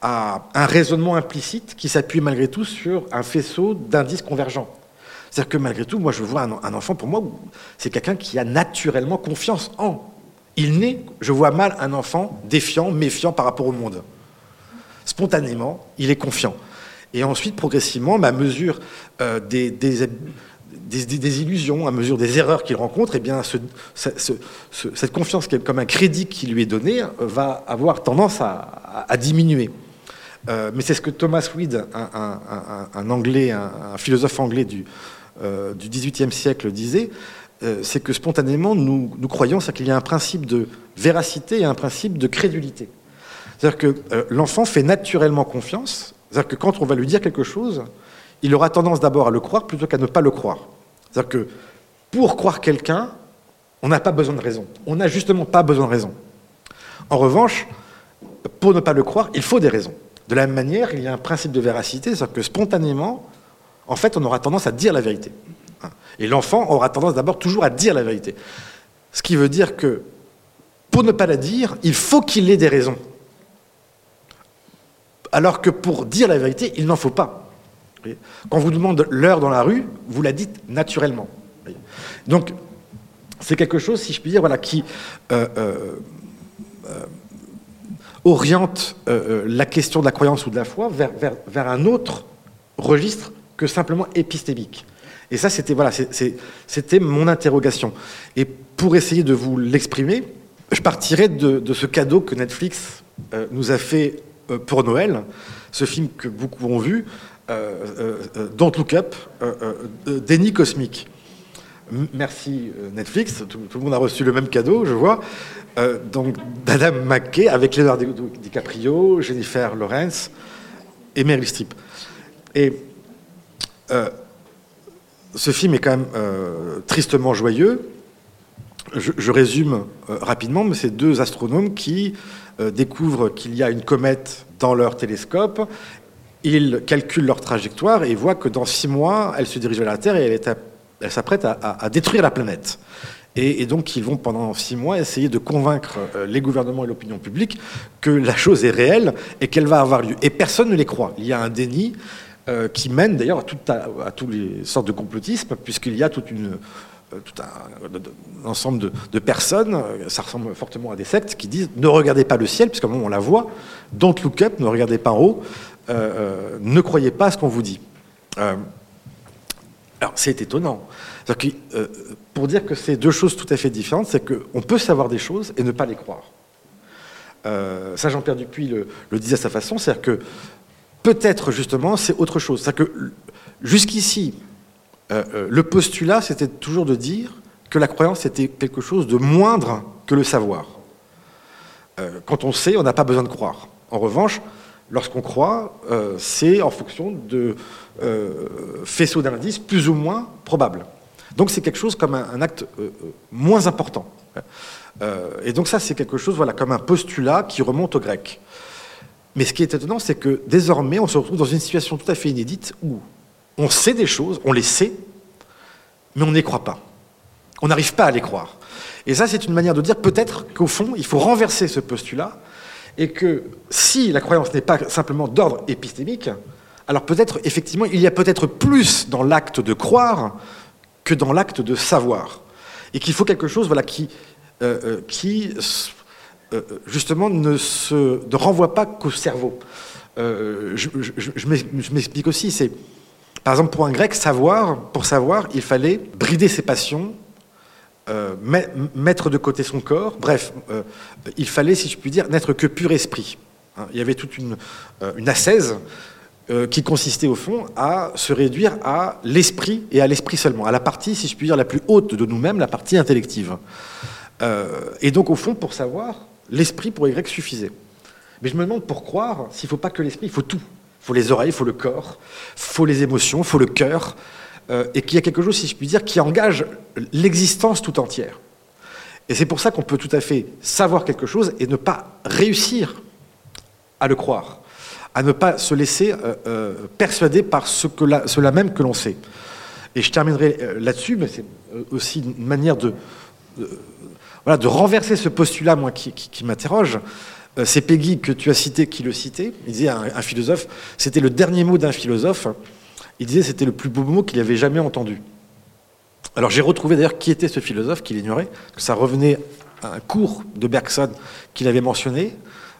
à un raisonnement implicite qui s'appuie malgré tout sur un faisceau d'indices convergents. C'est-à-dire que malgré tout, moi je vois un, enfant, pour moi, c'est quelqu'un qui a naturellement confiance en. Il naît, je vois mal un enfant défiant, méfiant par rapport au monde. Spontanément, il est confiant. Et ensuite, progressivement, à mesure euh, des, des, illusions, à mesure des erreurs qu'il rencontre, eh bien, cette confiance comme un crédit qui lui est donné va avoir tendance à, diminuer. Euh, mais c'est ce que Thomas Reid, un, anglais, un, philosophe anglais du, euh, du XVIIIe siècle, disait, euh, c'est que spontanément, nous, nous croyons qu'il y a un principe de véracité et un principe de crédulité. C'est-à-dire que l'enfant fait naturellement confiance, c'est-à-dire que quand on va lui dire quelque chose, il aura tendance d'abord à le croire plutôt qu'à ne pas le croire. C'est-à-dire que pour croire quelqu'un, on n'a pas besoin de raison. On n'a justement pas besoin de raison. En revanche, pour ne pas le croire, il faut des raisons. De la même manière, il y a un principe de véracité, c'est-à-dire que spontanément, en fait, on aura tendance à dire la vérité. Et l'enfant aura tendance d'abord toujours à dire la vérité. Ce qui veut dire que pour ne pas la dire, il faut qu'il ait des raisons. Alors que pour dire la vérité, il n'en faut pas. Quand on vous demande l'heure dans la rue, vous la dites naturellement. Donc, c'est quelque chose, si je puis dire, voilà, qui euh, euh, euh, oriente la question de la croyance ou de la foi vers, un autre registre que simplement épistémique. Et ça, c'était voilà, mon interrogation. Et pour essayer de vous l'exprimer, je partirai de, de, ce cadeau que Netflix nous a fait pour Noël, ce film que beaucoup ont vu, euh, euh, euh, Don't Look Up, déni cosmique. Merci Netflix, tout, le monde a reçu le même cadeau, je vois. donc d'Adam McKay avec Leonardo DiCaprio, Jennifer Lawrence et Meryl Streep. Et ce film est quand même tristement joyeux. Je, je résume rapidement, mais c'est deux astronomes qui découvrent qu'il y a une comète dans leur télescope ils calculent leur trajectoire et voient que dans six mois, elle se dirige vers la Terre et elle, s'apprête à, détruire la planète. Et, donc, ils vont pendant six mois essayer de convaincre euh, les gouvernements et l'opinion publique que la chose est réelle et qu'elle va avoir lieu. Et personne ne les croit. Il y a un déni euh, qui mène d'ailleurs à, toutes les sortes de complotisme, puisqu'il y a toute une tout un, ensemble de, personnes, ça ressemble fortement à des sectes, qui disent ne regardez pas le ciel, puisqu'à un moment on la voit, don't look up, ne regardez pas en haut, ne croyez pas à ce qu'on vous dit. alors c'est étonnant. Pour dire que c'est deux choses tout à fait différentes, c'est qu'on peut savoir des choses et ne pas les croire. ça, Jean-Pierre Dupuis le, le disait à sa façon, c'est-à-dire que peut-être justement c'est autre chose. C'est-à-dire que jusqu'ici, euh, euh, le postulat, c'était toujours de dire que la croyance était quelque chose de moindre que le savoir. Euh, quand on sait, on n'a pas besoin de croire. En revanche, lorsqu'on croit, c'est en fonction de faisceaux d'indices plus ou moins probables. Donc c'est quelque chose comme un, acte moins important. et donc ça, c'est quelque chose voilà, comme un postulat qui remonte au grec. Mais ce qui est étonnant, c'est que désormais, on se retrouve dans une situation tout à fait inédite où on sait des choses, on les sait, mais on n'y croit pas. On n'arrive pas à les croire. Et ça, c'est une manière de dire peut-être qu'au fond, il faut renverser ce postulat et que si la croyance n'est pas simplement d'ordre épistémique, alors peut-être, effectivement, il y a peut-être plus dans l'acte de croire que dans l'acte de savoir. Et qu'il faut quelque chose voilà, qui, euh, euh, qui euh, justement, ne, se, renvoie pas qu'au cerveau. je m'explique aussi, c'est par exemple, pour un grec, savoir, pour savoir, il fallait brider ses passions, euh, mettre de côté son corps. Bref, euh, il fallait, si je puis dire, n'être que pur esprit. Hein, il y avait toute une, euh, ascèse qui consistait au fond à se réduire à l'esprit et à l'esprit seulement, à la partie, si je puis dire, la plus haute de nous-mêmes, la partie intellective. et donc, au fond, pour savoir, l'esprit pour les Grecs suffisait. Mais je me demande pour croire s'il ne faut pas que l'esprit, il faut tout faut les oreilles, il faut le corps, faut les émotions, faut le cœur, euh, et qu'il y a quelque chose, si je puis dire, qui engage l'existence tout entière. Et c'est pour ça qu'on peut tout à fait savoir quelque chose et ne pas réussir à le croire, à ne pas se laisser euh, euh, persuader par cela même que l'on sait. Et je terminerai là-dessus, mais c'est aussi une manière de, renverser ce postulat, moi, qui m'interroge. Euh, c'est Peggy que tu as cité qui le citait. Il disait un, philosophe, c'était le dernier mot d'un philosophe. Il disait c'était le plus beau mot qu'il avait jamais entendu. Alors j'ai retrouvé d'ailleurs qui était ce philosophe qu'il ignorait, ça revenait à un cours de Bergson qu'il avait mentionné,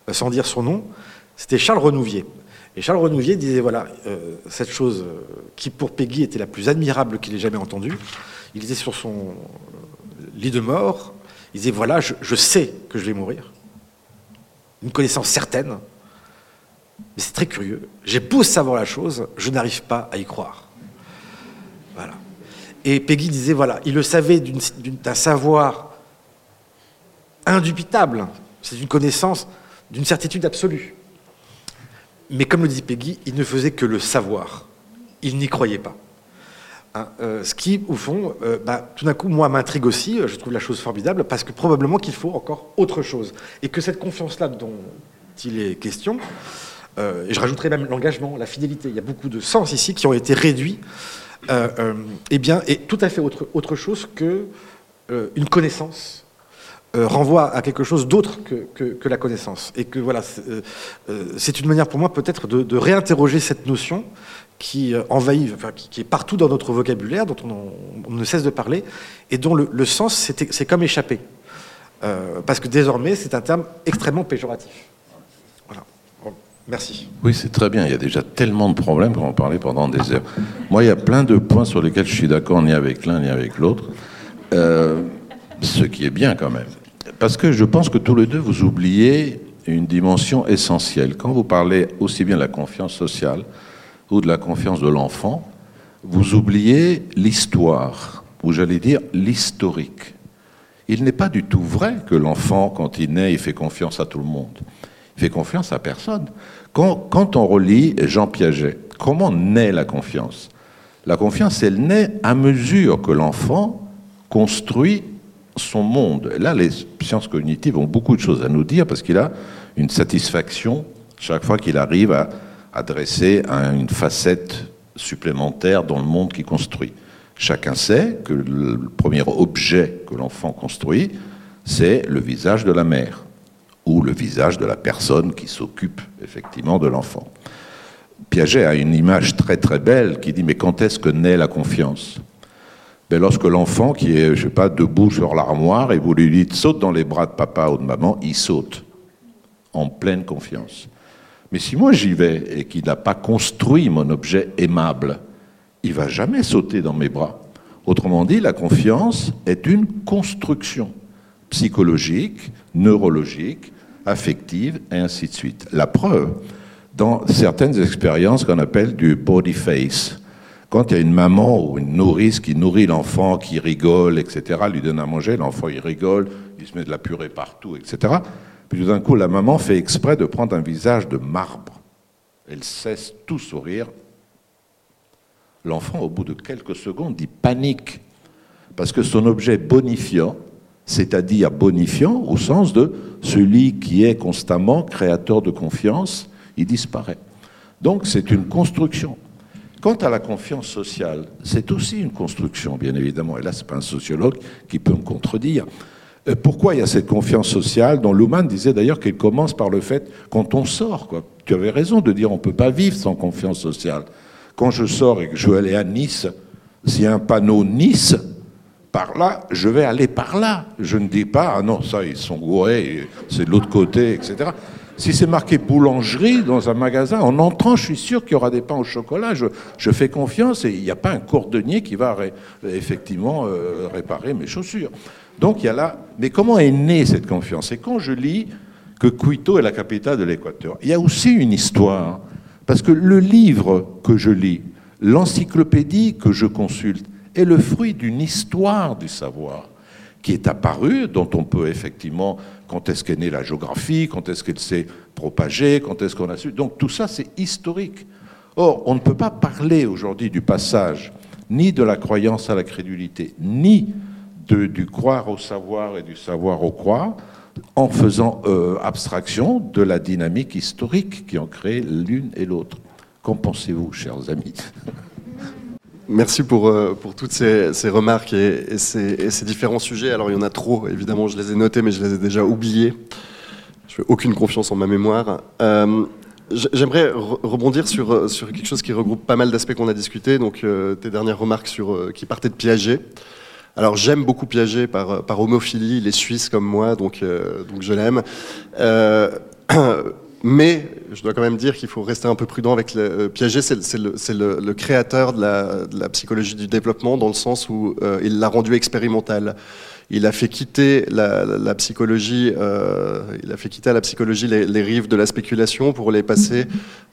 euh, sans dire son nom. C'était Charles Renouvier. Et Charles Renouvier disait voilà, euh, cette chose qui pour Peggy était la plus admirable qu'il ait jamais entendue. Il disait sur son lit de mort, il disait voilà, je sais que je vais mourir une connaissance certaine, mais c'est très curieux. J'ai beau savoir la chose, je n'arrive pas à y croire. Voilà. Et Peggy disait, voilà, il le savait d'un savoir indubitable, c'est une connaissance d'une certitude absolue. Mais comme le dit Peggy, il ne faisait que le savoir. Il n'y croyait pas. Hein, euh, ce qui, au fond, euh, bah, tout d'un coup, moi, m'intrigue aussi. Euh, je trouve la chose formidable parce que probablement qu'il faut encore autre chose. Et que cette confiance-là dont il est question, et je rajouterai même l'engagement, la fidélité, il y a beaucoup de sens ici qui ont été réduits, eh bien, est tout à fait autre, autre chose que une connaissance renvoie à quelque chose d'autre que, que, la connaissance. Et que voilà, c'est une manière pour moi peut-être de, réinterroger cette notion qui euh, envahit, qui, est partout dans notre vocabulaire, dont on, ne cesse de parler, et dont le, sens c'est comme échappé. Euh, parce que désormais, c'est un terme extrêmement péjoratif. Voilà. merci. Oui, c'est très bien. Il y a déjà tellement de problèmes qu'on en parler pendant des heures. Moi, il y a plein de points sur lesquels je suis d'accord ni avec l'un ni avec l'autre. Euh, ce qui est bien quand même. Parce que je pense que tous les deux, vous oubliez une dimension essentielle. Quand vous parlez aussi bien de la confiance sociale, ou de la confiance de l'enfant, vous oubliez l'histoire, ou j'allais dire l'historique. Il n'est pas du tout vrai que l'enfant, quand il naît, il fait confiance à tout le monde. Il fait confiance à personne. Quand, quand on relit Jean Piaget, comment naît la confiance? La confiance, elle naît à mesure que l'enfant construit son monde. là, les sciences cognitives ont beaucoup de choses à nous dire parce qu'il a une satisfaction chaque fois qu'il arrive à adressé à une facette supplémentaire dans le monde qu'il construit. Chacun sait que le premier objet que l'enfant construit, c'est le visage de la mère ou le visage de la personne qui s'occupe effectivement de l'enfant. Piaget a une image très très belle qui dit mais quand est-ce que naît la confiance? Ben, lorsque l'enfant qui est, je debout sur l'armoire et vous lui dites saute dans les bras de papa ou de maman, il saute en pleine confiance. Mais si moi j'y vais et qu'il n'a pas construit mon objet aimable, il va jamais sauter dans mes bras. Autrement dit, la confiance est une construction psychologique, neurologique, affective, et ainsi de suite. La preuve, dans certaines expériences qu'on appelle du body face, quand il y a une maman ou une nourrice qui nourrit l'enfant, qui rigole, etc., lui donne à manger, l'enfant il rigole, il se met de la purée partout, etc. Puis tout d'un coup, la maman fait exprès de prendre un visage de marbre. Elle cesse tout sourire. L'enfant, au bout de quelques secondes, il panique. Parce que son objet bonifiant, c'est-à-dire bonifiant au sens de celui qui est constamment créateur de confiance, il disparaît. Donc c'est une construction. Quant à la confiance sociale, c'est aussi une construction, bien évidemment. Et là, ce n'est pas un sociologue qui peut me contredire. Euh, pourquoi il y a cette confiance sociale dont Luhmann disait d'ailleurs qu'elle commence par le fait quand on sort. Quoi. Tu avais raison de dire on ne peut pas vivre sans confiance sociale. Quand je sors et que je veux aller à Nice, s'il y a un panneau Nice, par là, je vais aller par là. Je ne dis pas, ah non, ça, ils sont gourés, c'est de l'autre côté, etc. Si c'est marqué boulangerie dans un magasin, en entrant, je suis sûr qu'il y aura des pains au chocolat. Je, fais confiance et il n'y a pas un cordonnier qui va effectivement euh, réparer mes chaussures. Donc il y a là. Mais comment est née cette confiance? Et quand je lis que Quito est la capitale de l'Équateur, il y a aussi une histoire. Parce que le livre que je lis, l'encyclopédie que je consulte, est le fruit d'une histoire du savoir qui est apparue, dont on peut effectivement, quand est-ce qu'est née la géographie, quand est-ce qu'elle s'est propagée, quand est-ce qu'on a su. Donc tout ça, c'est historique. Or, on ne peut pas parler aujourd'hui du passage ni de la croyance à la crédulité, ni du croire au savoir et du savoir au croire, en faisant euh, abstraction de la dynamique historique qui en crée l'une et l'autre. Qu'en pensez-vous, chers amis? Merci pour, euh, pour toutes ces, remarques et, ces, différents sujets. Alors il y en a trop, évidemment, je les ai notés, mais je les ai déjà oubliés. Je n'ai aucune confiance en ma mémoire. Euh, J'aimerais rebondir sur, sur quelque chose qui regroupe pas mal d'aspects qu'on a discutés, donc tes dernières remarques sur, qui partaient de Piaget. Alors j'aime beaucoup Piaget par, par homophilie, il est suisse comme moi, donc, donc je l'aime. Mais je dois quand même dire qu'il faut rester un peu prudent avec le, euh, Piaget, c'est le, créateur de la, psychologie du développement dans le sens où euh, il l'a rendu expérimental il a fait quitter la, psychologie, euh, il a fait quitter à la psychologie les, les, rives de la spéculation pour les passer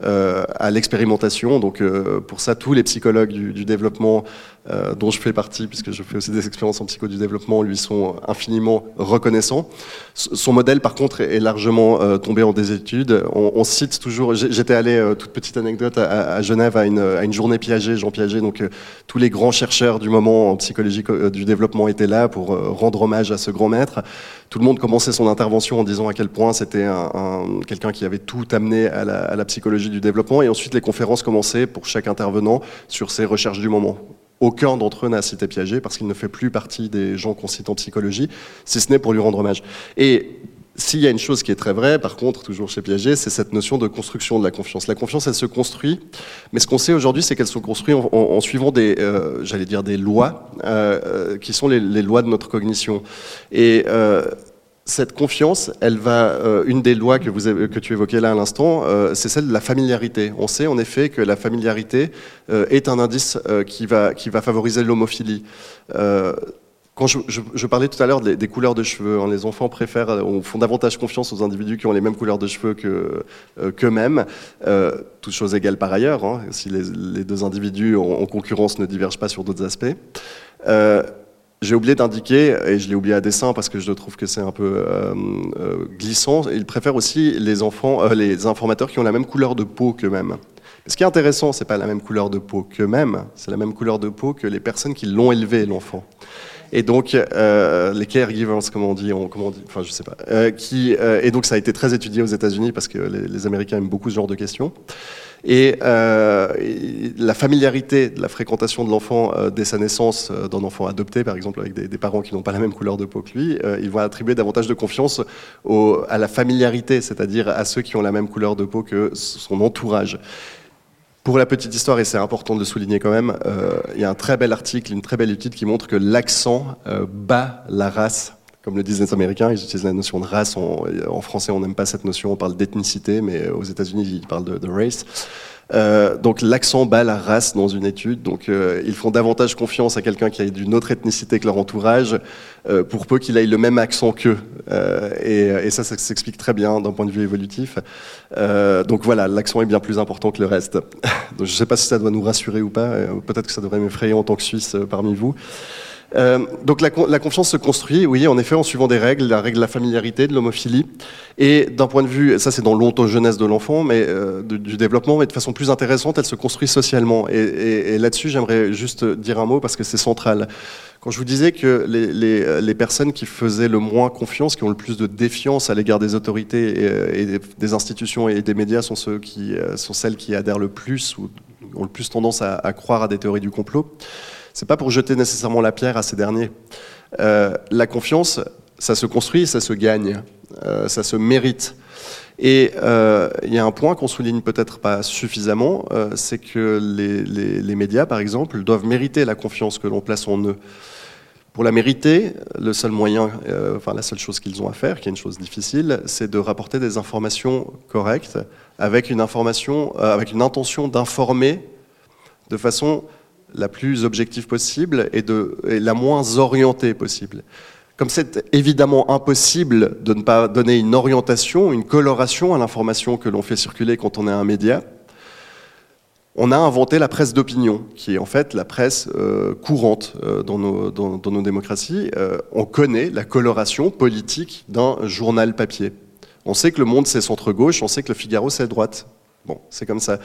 euh, à l'expérimentation. Donc euh, pour ça, tous les psychologues du développement, euh, dont je fais partie, puisque je fais aussi des expériences en psycho du développement, lui sont infiniment reconnaissants. Son modèle, par contre, est largement euh, tombé en désétude. On, on cite toujours. J'étais allé, euh, toute petite anecdote, à, Genève à une, journée Piaget, Jean Piaget. Donc tous les grands chercheurs du moment en psychologie du développement étaient là pour rendre hommage à ce grand maître. Tout le monde commençait son intervention en disant à quel point c'était un, un, quelqu'un qui avait tout amené à la, à la, psychologie du développement. Et ensuite, les conférences commençaient pour chaque intervenant sur ses recherches du moment. Aucun d'entre eux n'a cité Piaget parce qu'il ne fait plus partie des gens qu'on cite en psychologie, si ce n'est pour lui rendre hommage. Et s'il y a une chose qui est très vraie, par contre, toujours chez Piaget, c'est cette notion de construction de la confiance. La confiance, elle se construit, mais ce qu'on sait aujourd'hui, c'est qu'elle se construit en, suivant des, euh, j'allais dire, des lois, euh, euh, qui sont les, lois de notre cognition. Et cette confiance, elle va, euh, une des lois que, tu évoquais là à l'instant, euh, c'est celle de la familiarité. On sait en effet que la familiarité euh, est un indice qui, va, favoriser l'homophilie. Quand je, parlais tout à l'heure des, couleurs de cheveux, hein, les enfants préfèrent, on font davantage confiance aux individus qui ont les mêmes couleurs de cheveux que qu'eux-mêmes, toutes choses égales par ailleurs, hein, si les, deux individus en, concurrence ne divergent pas sur d'autres aspects. J'ai oublié d'indiquer, et je l'ai oublié à dessein parce que je trouve que c'est un peu euh, euh, glissant, ils préfèrent aussi les enfants, euh, les informateurs qui ont la même couleur de peau qu'eux-mêmes. Ce qui est intéressant, c'est pas la même couleur de peau qu'eux-mêmes, c'est la même couleur de peau que les personnes qui l'ont élevé, l'enfant et donc les caregivers, comment on dit, comment on dit, enfin je sais pas, qui et donc ça a été très étudié aux États-Unis parce que les, Américains aiment beaucoup ce genre de questions. Et, euh, la familiarité la fréquentation de l'enfant euh, dès sa naissance d'un enfant adopté, par exemple, avec des, parents qui n'ont pas la même couleur de peau que lui, ils vont attribuer davantage de confiance à la familiarité, c'est-à-dire à ceux qui ont la même couleur de peau que son entourage Pour la petite histoire, et c'est important de le souligner quand même, euh, il y a un très bel article, une très belle étude qui montre que l'accent euh, bat la race. Comme le disent les Américains, ils utilisent la notion de race. en français, on n'aime pas cette notion, on parle d'ethnicité, mais aux États-Unis, ils parlent de, race. Euh, donc l'accent bat la race dans une étude. Donc euh, ils font davantage confiance à quelqu'un qui a d'une autre ethnicité que leur entourage, euh, pour peu qu'il ait le même accent qu'eux. Et, et, ça, ça s'explique très bien d'un point de vue évolutif. donc voilà, l'accent est bien plus important que le reste. donc je ne sais pas si ça doit nous rassurer ou pas. Peut-être que ça devrait m'effrayer en tant que Suisse parmi vous. Euh, donc la, confiance se construit, oui, en effet, en suivant des règles, la règle de la familiarité, de l'homophilie, et d'un point de vue, ça c'est dans l'ontogenèse de l'enfant, mais euh, du, développement, mais de façon plus intéressante, elle se construit socialement. Et, là-dessus, j'aimerais juste dire un mot parce que c'est central. Quand je vous disais que les, personnes qui faisaient le moins confiance, qui ont le plus de défiance à l'égard des autorités et, et, des institutions et des médias, sont euh, celles qui adhèrent le plus ou ont le plus tendance à croire à des théories du complot c'est pas pour jeter nécessairement la pierre à ces derniers. Euh, la confiance, ça se construit, ça se gagne, euh, ça se mérite. Et euh, il y a un point qu'on souligne peut-être pas suffisamment, c'est que les, médias, par exemple, doivent mériter la confiance que l'on place en eux. Pour la mériter, le seul moyen, enfin la seule chose qu'ils ont à faire, qui est une chose difficile, c'est de rapporter des informations correctes avec une information, avec une intention d'informer de façon la plus objective possible et, de, la moins orientée possible. Comme c'est évidemment impossible de ne pas donner une orientation, une coloration à l'information que l'on fait circuler quand on est un média, on a inventé la presse d'opinion, qui est en fait la presse euh, courante euh, dans, nos, dans, dans, nos, démocraties. Euh, on connaît la coloration politique d'un journal papier. On sait que le Monde c'est centre-gauche, on sait que le Figaro c'est droite. Bon, c'est comme ça.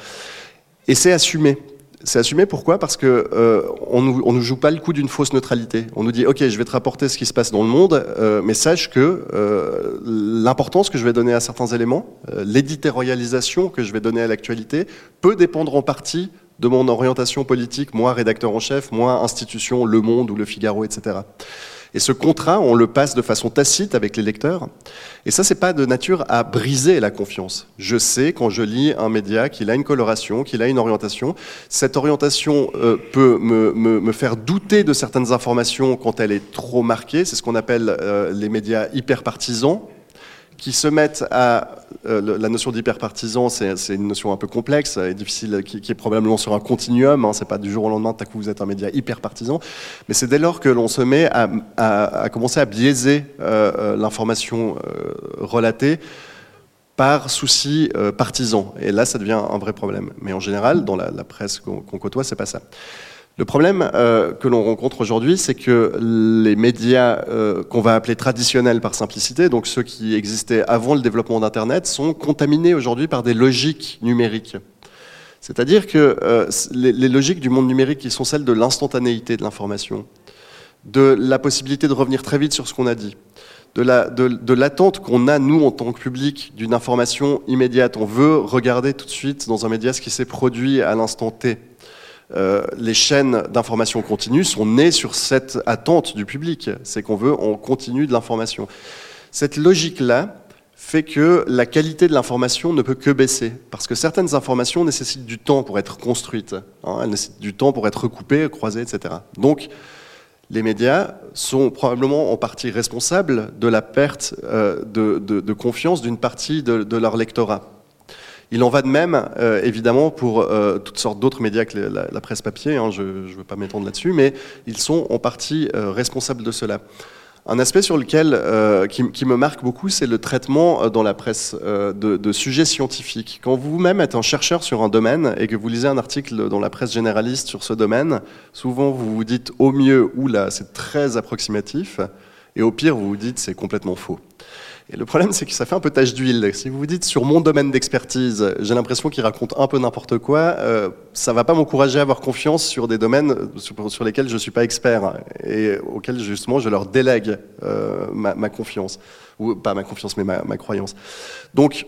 Et c'est assumé. C'est assumé pourquoi? Parce que euh, on nous, on nous joue pas le coup d'une fausse neutralité. On nous dit ok, je vais te rapporter ce qui se passe dans le monde, euh, mais sache que euh, l'importance que je vais donner à certains éléments, l'éditorialisation que je vais donner à l'actualité, peut dépendre en partie de mon orientation politique, moi rédacteur en chef, moi institution, Le Monde ou Le Figaro, etc. Et ce contrat, on le passe de façon tacite avec les lecteurs. Et ça, c'est pas de nature à briser la confiance. Je sais quand je lis un média qu'il a une coloration, qu'il a une orientation. Cette orientation euh, peut me, me, me, faire douter de certaines informations quand elle est trop marquée. C'est ce qu'on appelle euh, les médias hyper partisans qui se mettent à euh, la notion d'hyperpartisan, c'est une notion un peu complexe et difficile, qui, qui est probablement sur un continuum. Hein, c'est pas du jour au lendemain, tout à coup vous êtes un média hyperpartisan, mais c'est dès lors que l'on se met à, commencer à biaiser euh, euh l'information relatée par souci partisan. Et là, ça devient un vrai problème. Mais en général, dans la, la presse qu'on qu côtoie, c'est pas ça. Le problème euh, que l'on rencontre aujourd'hui, c'est que les médias euh, qu'on va appeler traditionnels par simplicité, donc ceux qui existaient avant le développement d'Internet, sont contaminés aujourd'hui par des logiques numériques. C'est-à-dire que euh, les, logiques du monde numérique qui sont celles de l'instantanéité de l'information, de la possibilité de revenir très vite sur ce qu'on a dit, de l'attente qu'on a, nous, en tant que public, d'une information immédiate. On veut regarder tout de suite dans un média ce qui s'est produit à l'instant T. Euh, les chaînes d'information continue sont nées sur cette attente du public. C'est qu'on veut, on continue de l'information. Cette logique-là fait que la qualité de l'information ne peut que baisser. Parce que certaines informations nécessitent du temps pour être construites. Hein, elles nécessitent du temps pour être recoupées, croisées, etc. Donc, les médias sont probablement en partie responsables de la perte euh, de, confiance d'une partie de, de leur lectorat. Il en va de même, euh, évidemment, pour euh, toutes sortes d'autres médias que la, presse papier, hein, je ne veux pas m'étendre là-dessus, mais ils sont en partie euh, responsables de cela. Un aspect sur lequel, qui, me marque beaucoup, c'est le traitement dans la presse de, de, sujets scientifiques. Quand vous-même êtes un chercheur sur un domaine et que vous lisez un article dans la presse généraliste sur ce domaine, souvent vous vous dites au mieux, ou là, c'est très approximatif, et au pire, vous vous dites c'est complètement faux. Et le problème, c'est que ça fait un peu tache d'huile. Si vous vous dites sur mon domaine d'expertise, j'ai l'impression qu'il raconte un peu n'importe quoi, euh, ça va pas m'encourager à avoir confiance sur des domaines sur, sur lesquels je suis pas expert et auxquels justement je leur délègue euh, ma, ma, confiance ou pas ma confiance, mais ma, ma croyance. Donc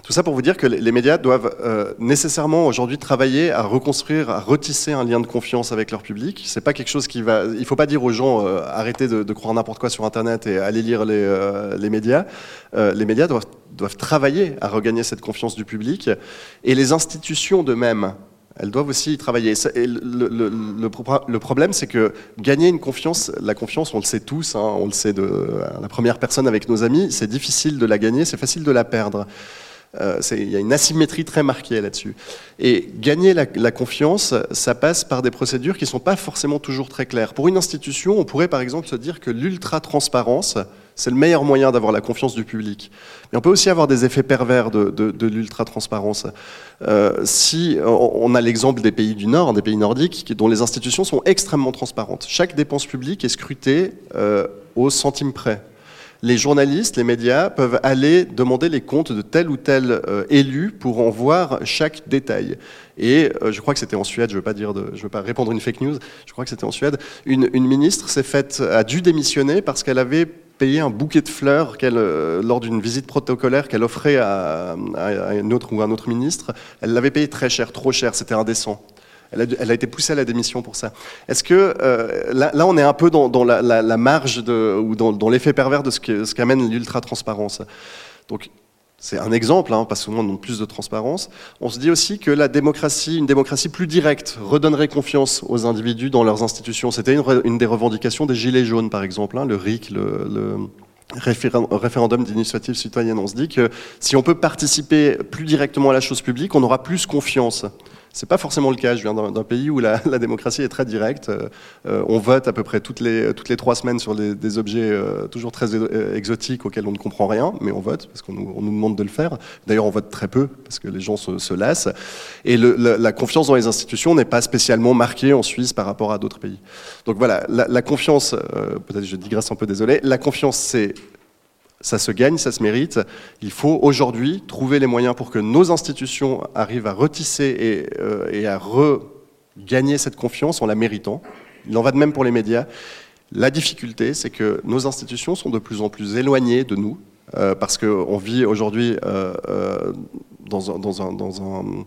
tout ça pour vous dire que les médias doivent euh, nécessairement aujourd'hui travailler à reconstruire, à retisser un lien de confiance avec leur public. C'est pas quelque chose qui va. Il faut pas dire aux gens euh, arrêtez de, croire n'importe quoi sur Internet et allez lire les, euh, les médias. Les médias doivent, doivent travailler à regagner cette confiance du public et les institutions de même elles doivent aussi y travailler. le, problème, c'est que gagner une confiance, la confiance, on le sait tous, hein, on le sait de la première personne avec nos amis, c'est difficile de la gagner, c'est facile de la perdre. Euh, il y a une asymétrie très marquée là-dessus. Et gagner la, confiance, ça passe par des procédures qui ne sont pas forcément toujours très claires. Pour une institution, on pourrait par exemple se dire que l'ultra-transparence, c'est le meilleur moyen d'avoir la confiance du public. Mais on peut aussi avoir des effets pervers de, l'ultra-transparence. Euh, si on a l'exemple des pays du Nord, des pays nordiques, dont les institutions sont extrêmement transparentes. Chaque dépense publique est scrutée euh, au centime près. Les journalistes, les médias peuvent aller demander les comptes de tel ou tel euh, élu pour en voir chaque détail. Et je crois que c'était en Suède, je ne veux pas dire, de, je veux pas répondre une fake news. Je crois que c'était en Suède. Une, une ministre faite, a dû démissionner parce qu'elle avait payé un bouquet de fleurs euh, lors d'une visite protocolaire qu'elle offrait à, un autre ou un autre ministre. Elle l'avait payé très cher, trop cher, c'était indécent. Elle a, été poussée à la démission pour ça. Est-ce que euh, là, on est un peu dans, la, marge ou dans, l'effet pervers de ce qu'amène ce l'ultra-transparence Donc, c'est un exemple, parce que on demande plus de transparence. On se dit aussi que la démocratie, une démocratie plus directe, redonnerait confiance aux individus dans leurs institutions. C'était une, des revendications des Gilets jaunes, par exemple, hein, le RIC, le, référendum d'initiative citoyenne. On se dit que si on peut participer plus directement à la chose publique, on aura plus confiance. C'est pas forcément le cas. Je viens d'un pays où la, démocratie est très directe. Euh, euh, on vote à peu près toutes les, toutes les trois semaines sur des objets euh, toujours très exotiques auxquels on ne comprend rien, mais on vote parce qu'on nous, demande de le faire. D'ailleurs, on vote très peu parce que les gens se, lassent. Et la, confiance dans les institutions n'est pas spécialement marquée en Suisse par rapport à d'autres pays. Donc voilà, la, confiance, peut-être je digresse un peu, désolé, la confiance c'est ça se gagne, ça se mérite. Il faut aujourd'hui trouver les moyens pour que nos institutions arrivent à retisser et, euh, à regagner cette confiance en la méritant. Il en va de même pour les médias. La difficulté, c'est que nos institutions sont de plus en plus éloignées de nous, euh, parce qu'on vit aujourd'hui euh, dans, un,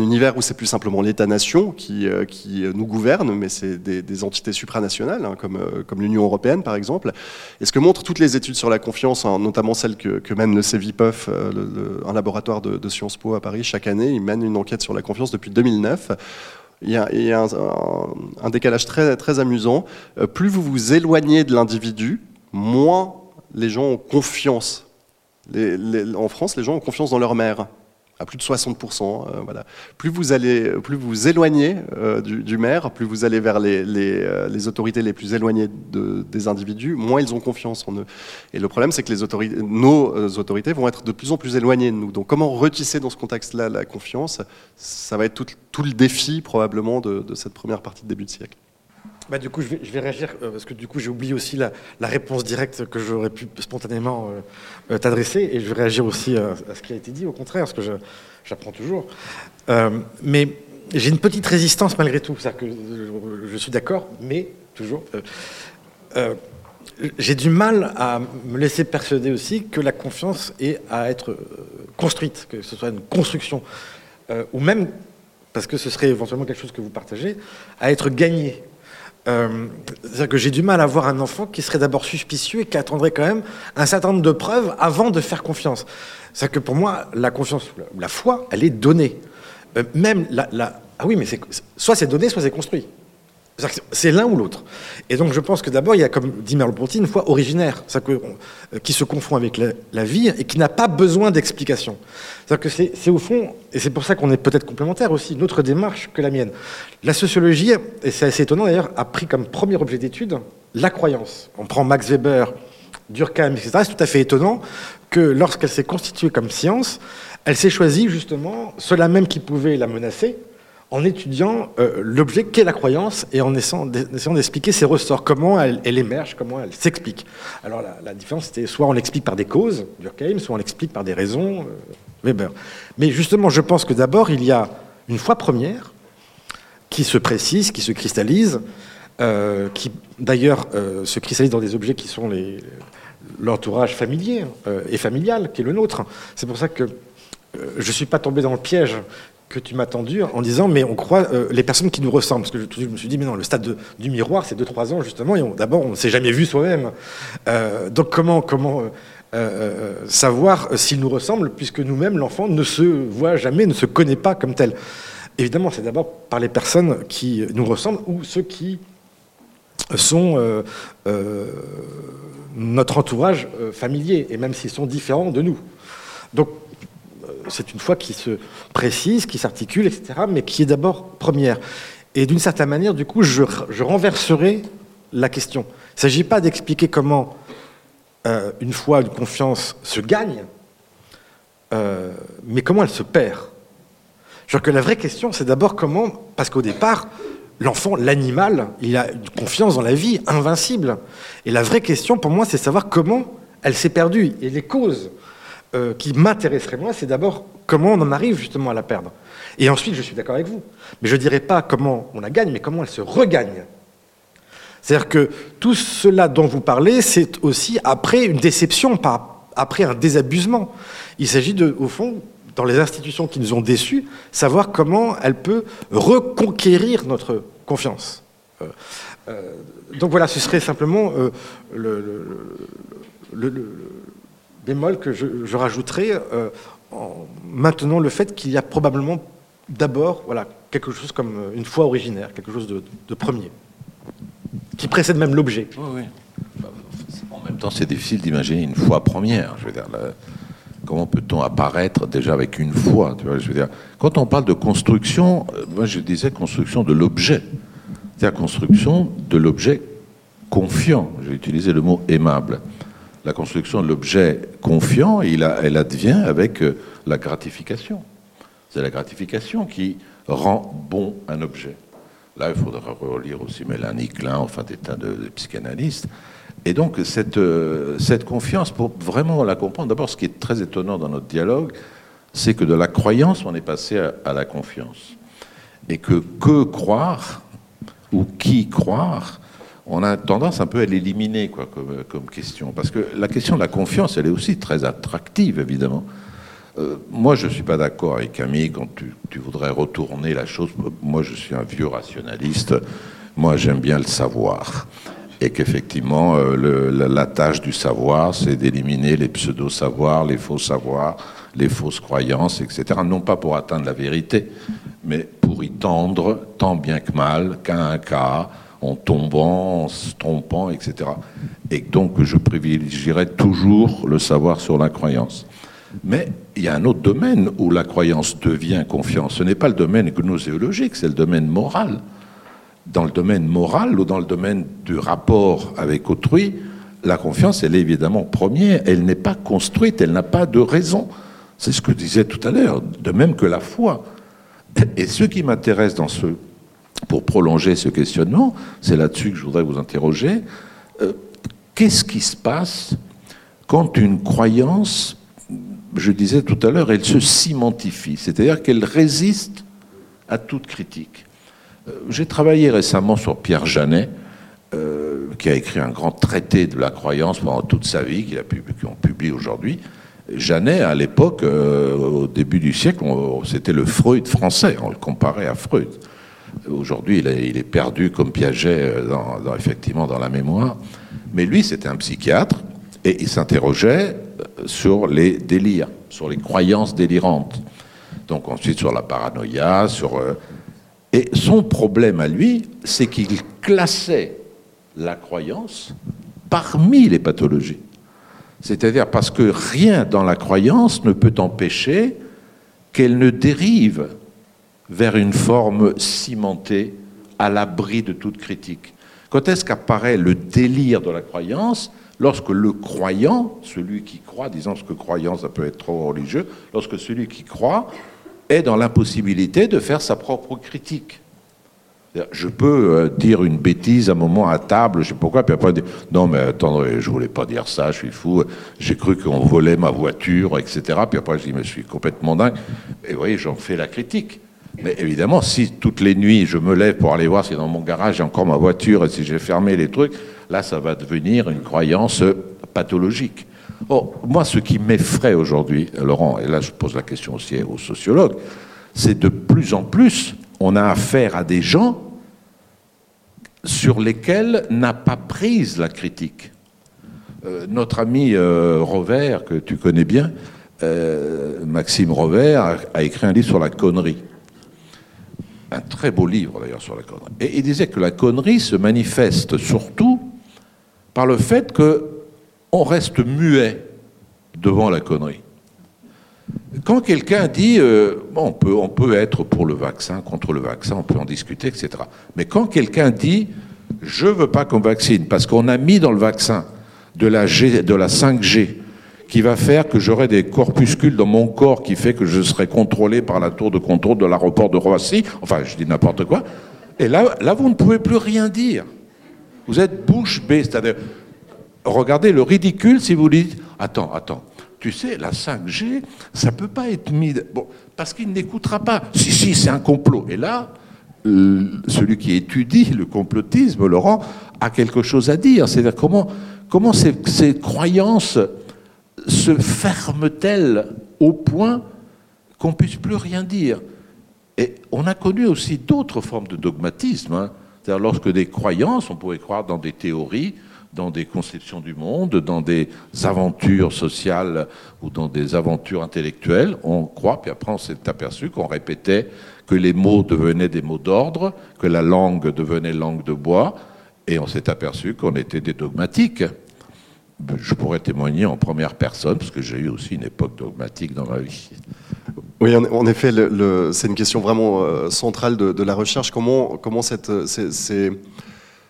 univers où c'est plus simplement l'État-nation qui, euh, nous gouverne, mais c'est des, entités supranationales, hein, comme, euh, comme l'Union européenne par exemple. Et ce que montrent toutes les études sur la confiance, hein, notamment celles que, mène le CEVIPOF, euh, un laboratoire de, Sciences Po à Paris chaque année, il mène une enquête sur la confiance depuis 2009. Il y a, un, décalage très amusant. plus vous vous éloignez de l'individu, moins les gens ont confiance. en France, les gens ont confiance dans leur mère à plus de 60%. Euh, voilà. Plus vous allez, plus vous, éloignez euh, du, maire, plus vous allez vers les, euh, autorités les plus éloignées de, des individus, moins ils ont confiance en eux. Et le problème, c'est que nos autorités vont être de plus en plus éloignées de nous. Donc, comment retisser dans ce contexte-là la confiance? Ça va être tout, tout le défi probablement de, de cette première partie de début de siècle. Bah, du coup, je vais, je réagir parce que du coup, j'ai oublié aussi la, réponse directe que j'aurais pu spontanément euh, t'adresser et je vais réagir aussi à, ce qui a été dit, au contraire, parce que j'apprends toujours. Euh, mais j'ai une petite résistance malgré tout, c'est-à-dire que je, suis d'accord, mais toujours. Euh, j'ai du mal à me laisser persuader aussi que la confiance est à être construite, que ce soit une construction, ou même, parce que ce serait éventuellement quelque chose que vous partagez, à être gagnée. Euh, c'est-à-dire que j'ai du mal à voir un enfant qui serait d'abord suspicieux et qui attendrait quand même un certain nombre de preuves avant de faire confiance. C'est-à-dire que pour moi, la confiance, la foi, elle est donnée. Euh, même la, la, Ah oui, mais soit c'est donné, soit c'est construit. C'est l'un ou l'autre. Et donc je pense que d'abord, il y a, comme dit Merleau-Ponty, une foi originaire, euh, qui se confond avec la, vie et qui n'a pas besoin d'explication. C'est-à-dire que c'est au fond, et c'est pour ça qu'on est peut-être complémentaire aussi, notre démarche que la mienne. La sociologie, et c'est assez étonnant d'ailleurs, a pris comme premier objet d'étude la croyance. On prend Max Weber, Durkheim, etc. C'est tout à fait étonnant que lorsqu'elle s'est constituée comme science, elle s'est choisie justement ceux-là même qui pouvaient la menacer, en étudiant euh, l'objet qu'est la croyance et en essayant d'expliquer ses ressorts, comment elle, émerge, comment elle s'explique. Alors la, différence, c'était soit on l'explique par des causes, Durkheim, soit on l'explique par des raisons, euh, Weber. Mais justement, je pense que d'abord, il y a une foi première qui se précise, qui se cristallise, euh, qui d'ailleurs se cristallise dans des objets qui sont l'entourage familier et familial, qui est le nôtre. C'est pour ça que je ne suis pas tombé dans le piège que tu m'as tendu en disant mais on croit euh, les personnes qui nous ressemblent. Parce que je, me suis dit mais non le stade du miroir c'est 2-3 ans justement et d'abord on ne s'est jamais vu soi-même. Euh, donc comment comment euh, savoir s'il nous ressemble puisque nous-mêmes l'enfant ne se voit jamais ne se connaît pas comme tel. Évidemment, c'est d'abord par les personnes qui nous ressemblent ou ceux qui sont notre entourage familier, et même s'ils sont différents de nous. Donc, c'est une foi qui se précise, qui s'articule, etc., mais qui est d'abord première. Et d'une certaine manière, du coup, je, renverserai la question. Il ne s'agit pas d'expliquer comment une foi, une confiance se gagne, mais comment elle se perd. Genre que la vraie question, c'est d'abord comment, parce qu'au départ, l'enfant, l'animal, il a une confiance dans la vie invincible. Et la vraie question pour moi, c'est savoir comment elle s'est perdue. Et les causes euh, qui m'intéresseraient moi, c'est d'abord comment on en arrive justement à la perdre. Et ensuite, je suis d'accord avec vous, mais je ne dirais pas comment on la gagne, mais comment elle se regagne. C'est-à-dire que tout cela dont vous parlez, c'est aussi après une déception, pas après un désabusement. Il s'agit de, au fond, dans les institutions qui nous ont déçus, savoir comment elle peut reconquérir notre confiance. Euh, euh, donc voilà, ce serait simplement le, bémol que je, rajouterais en maintenant le fait qu'il y a probablement d'abord voilà, quelque chose comme une foi originaire, quelque chose de, premier, qui précède même l'objet. En même temps, c'est difficile d'imaginer une foi première. Je veux Comment peut-on apparaître déjà avec une foi Quand on parle de construction, euh, moi je disais construction de l'objet. C'est-à-dire construction de l'objet confiant. J'ai utilisé le mot aimable. La construction de l'objet confiant, il elle advient avec euh, la gratification. C'est la gratification qui rend bon un objet. Là, il faudra relire aussi Mélanie Klein, enfin des tas de psychanalystes. Et donc, cette, euh, cette confiance, pour vraiment la comprendre, d'abord, ce qui est très étonnant dans notre dialogue, c'est que de la croyance, on est passé à, la confiance. Et que que croire, ou qui croire, on a tendance un peu à l'éliminer quoi, comme, question. Parce que la question de la confiance, elle est aussi très attractive, évidemment. Euh, moi, je ne suis pas d'accord avec Camille quand tu, voudrais retourner la chose. Moi, je suis un vieux rationaliste. Moi, j'aime bien le savoir et qu'effectivement, euh, la, tâche du savoir, c'est d'éliminer les pseudo-savoirs, les faux savoirs, les fausses croyances, etc. Non pas pour atteindre la vérité, mais pour y tendre tant bien que mal, qu'à un cas, en tombant, en se trompant, etc. Et donc, je privilégierais toujours le savoir sur la croyance. Mais il y a un autre domaine où la croyance devient confiance. Ce n'est pas le domaine gnoséologique, c'est le domaine moral dans le domaine moral ou dans le domaine du rapport avec autrui, la confiance, elle est évidemment première. Elle n'est pas construite, elle n'a pas de raison. C'est ce que je disais tout à l'heure, de même que la foi. Et ce qui m'intéresse dans ce, pour prolonger ce questionnement, c'est là-dessus que je voudrais vous interroger. Euh, qu'est-ce qui se passe quand une croyance, je disais tout à l'heure, elle se cimentifie, c'est-à-dire qu'elle résiste à toute critique euh, j'ai travaillé récemment sur Pierre Janet, euh, qui a écrit un grand traité de la croyance pendant toute sa vie, qu'on publie aujourd'hui. Janet, à l'époque, au début du siècle, c'était le Freud français, on le comparait à Freud. Aujourd'hui, il, est perdu comme Piaget, dans, effectivement, dans la mémoire. Mais lui, c'était un psychiatre, et il s'interrogeait sur les délires, sur les croyances délirantes. Donc ensuite sur la paranoïa, sur et son problème à lui, c'est qu'il classait la croyance parmi les pathologies. C'est-à-dire parce que rien dans la croyance ne peut empêcher qu'elle ne dérive vers une forme cimentée à l'abri de toute critique. Quand est-ce qu'apparaît le délire de la croyance Lorsque le croyant, celui qui croit, disons ce que croyant ça peut être trop religieux, lorsque celui qui croit est dans l'impossibilité de faire sa propre critique? Je peux euh, dire une bêtise à un moment à table, je sais pourquoi, puis après dire non mais attendez, je voulais pas dire ça, je suis fou, j'ai cru qu'on volait ma voiture, etc. Puis après je dis mais je suis complètement dingue. Et vous voyez, j'en fais la critique. Mais évidemment, si toutes les nuits je me lève pour aller voir si dans mon garage j'ai encore ma voiture et si j'ai fermé les trucs, là ça va devenir une croyance pathologique. Oh, moi, ce qui m'effraie aujourd'hui, Laurent, et là je pose la question aussi aux sociologues, c'est de plus en plus, on a affaire à des gens sur lesquels n'a pas prise la critique. Euh, notre ami euh, Rovert, que tu connais bien, euh, Maxime Rovert, a, écrit un livre sur la connerie. Un très beau livre d'ailleurs sur la connerie. Et il disait que la connerie se manifeste surtout par le fait qu'on reste muet devant la connerie. Quand quelqu'un dit, euh, bon, on, peut, on peut être pour le vaccin, contre le vaccin, on peut en discuter, etc. Mais quand quelqu'un dit, je veux pas qu'on vaccine, parce qu'on a mis dans le vaccin de la 5G, qui va faire que j'aurai des corpuscules dans mon corps qui fait que je serai contrôlé par la tour de contrôle de l'aéroport de Roissy, enfin je dis n'importe quoi, et là, là vous ne pouvez plus rien dire. Vous êtes bouche bée, c'est-à-dire, regardez le ridicule si vous dites, attends, attends, tu sais, la 5G, ça peut pas être mis. Bon, parce qu'il n'écoutera pas. Si, si, c'est un complot. Et là, celui qui étudie le complotisme, Laurent, a quelque chose à dire. C'est-à-dire comment, comment ces croyances se ferment-elles au point qu'on puisse plus rien dire? Et on a connu aussi d'autres formes de dogmatisme. Hein. C'est-à-dire lorsque des croyances, on pouvait croire dans des théories, dans des conceptions du monde, dans des aventures sociales ou dans des aventures intellectuelles. On croit, puis après on s'est aperçu qu'on répétait que les mots devenaient des mots d'ordre, que la langue devenait langue de bois, et on s'est aperçu qu'on était des dogmatiques. Je pourrais témoigner en première personne, parce que j'ai eu aussi une époque dogmatique dans ma vie. Oui, en effet, c'est une question vraiment euh, centrale de, la recherche. Comment, ces,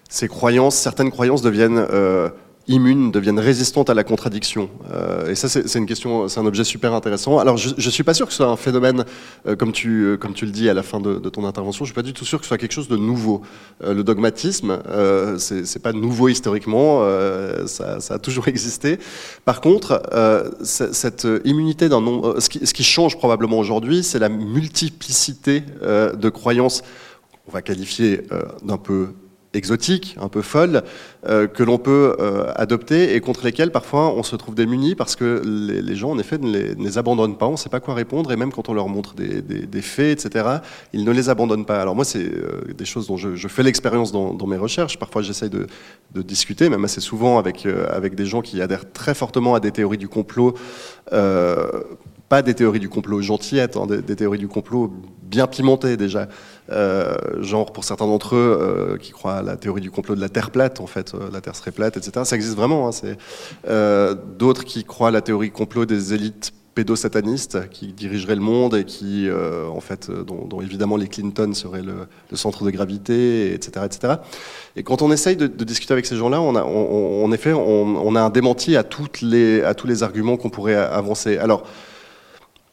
ces croyances, certaines croyances deviennent euh, immunes, deviennent résistantes à la contradiction. Euh, et ça, c'est une question, c'est un objet super intéressant. Alors, je, ne suis pas sûr que ce soit un phénomène, euh, comme tu, comme tu le dis à la fin de, ton intervention, je suis pas du tout sûr que ce soit quelque chose de nouveau. le dogmatisme, c'est pas nouveau historiquement, ça, a toujours existé. Par contre, cette immunité d'un nombre, ce qui change probablement aujourd'hui, c'est la multiplicité de croyances on va qualifier d'un peu exotiques, un peu folles, euh, que l'on peut euh, adopter et contre lesquelles parfois on se trouve démunis parce que les, gens en effet ne les, abandonnent pas, on ne sait pas quoi répondre et même quand on leur montre des, faits, etc., ils ne les abandonnent pas. Alors moi c'est euh, des choses dont je, fais l'expérience dans, mes recherches, parfois j'essaye de, discuter, même assez souvent avec, avec des gens qui adhèrent très fortement à des théories du complot pas des théories du complot gentillettes, hein, des, théories du complot bien pimentées déjà. Euh, genre pour certains d'entre eux euh, qui croient à la théorie du complot de la Terre plate, en fait, euh, la Terre serait plate, etc. Ça existe vraiment. Hein, d'autres qui croient à la théorie complot des élites pédosatanistes qui dirigeraient le monde et qui, en fait, dont, évidemment les Clinton seraient le, centre de gravité, etc., etc. Et quand on essaye de, discuter avec ces gens-là, on a, en effet, on, on, a un démenti à, toutes les, à tous les arguments qu'on pourrait avancer. Alors,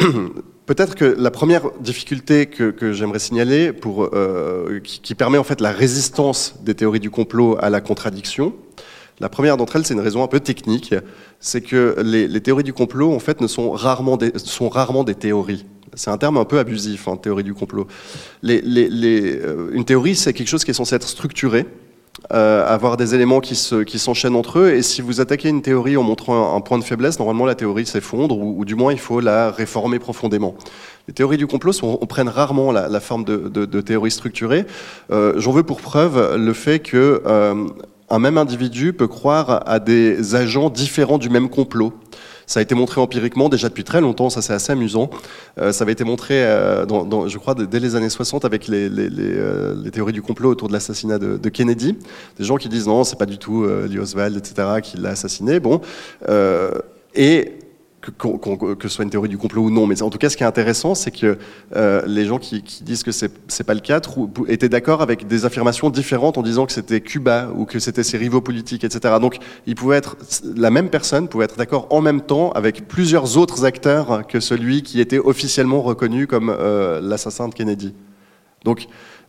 Peut-être que la première difficulté que, j'aimerais signaler, pour, euh, qui, permet en fait la résistance des théories du complot à la contradiction, la première d'entre elles, c'est une raison un peu technique, c'est que les, théories du complot en fait ne sont rarement des, théories. C'est un terme un peu abusif, hein, théorie du complot. Euh, une théorie, c'est quelque chose qui est censé être structuré, euh, avoir des éléments qui s'enchaînent entre eux. Et si vous attaquez une théorie en montrant un, point de faiblesse, normalement la théorie s'effondre, ou, du moins il faut la réformer profondément. Les théories du complot sont, on prennent rarement la, forme de, de, structurée. Euh, j'en veux pour preuve le fait que euh, même individu peut croire à des agents différents du même complot. Ça a été montré empiriquement déjà depuis très longtemps, ça c'est assez amusant. Euh, ça avait été montré, euh, je crois, dès les années 60 avec les, euh, les, théories du complot autour de l'assassinat de, de, Kennedy. Des gens qui disent non, c'est pas du tout Lee Oswald, etc., qui l'a assassiné. Bon. et que, ce soit une théorie du complot ou non. Mais en tout cas, ce qui est intéressant, c'est que euh, les gens qui, disent que c'est n'est pas le cas étaient d'accord avec des affirmations différentes en disant que c'était Cuba ou que c'était ses rivaux politiques, etc. Donc, il pouvait être la même personne pouvait être d'accord en même temps avec plusieurs autres acteurs que celui qui était officiellement reconnu comme euh, l'assassin de Kennedy. Donc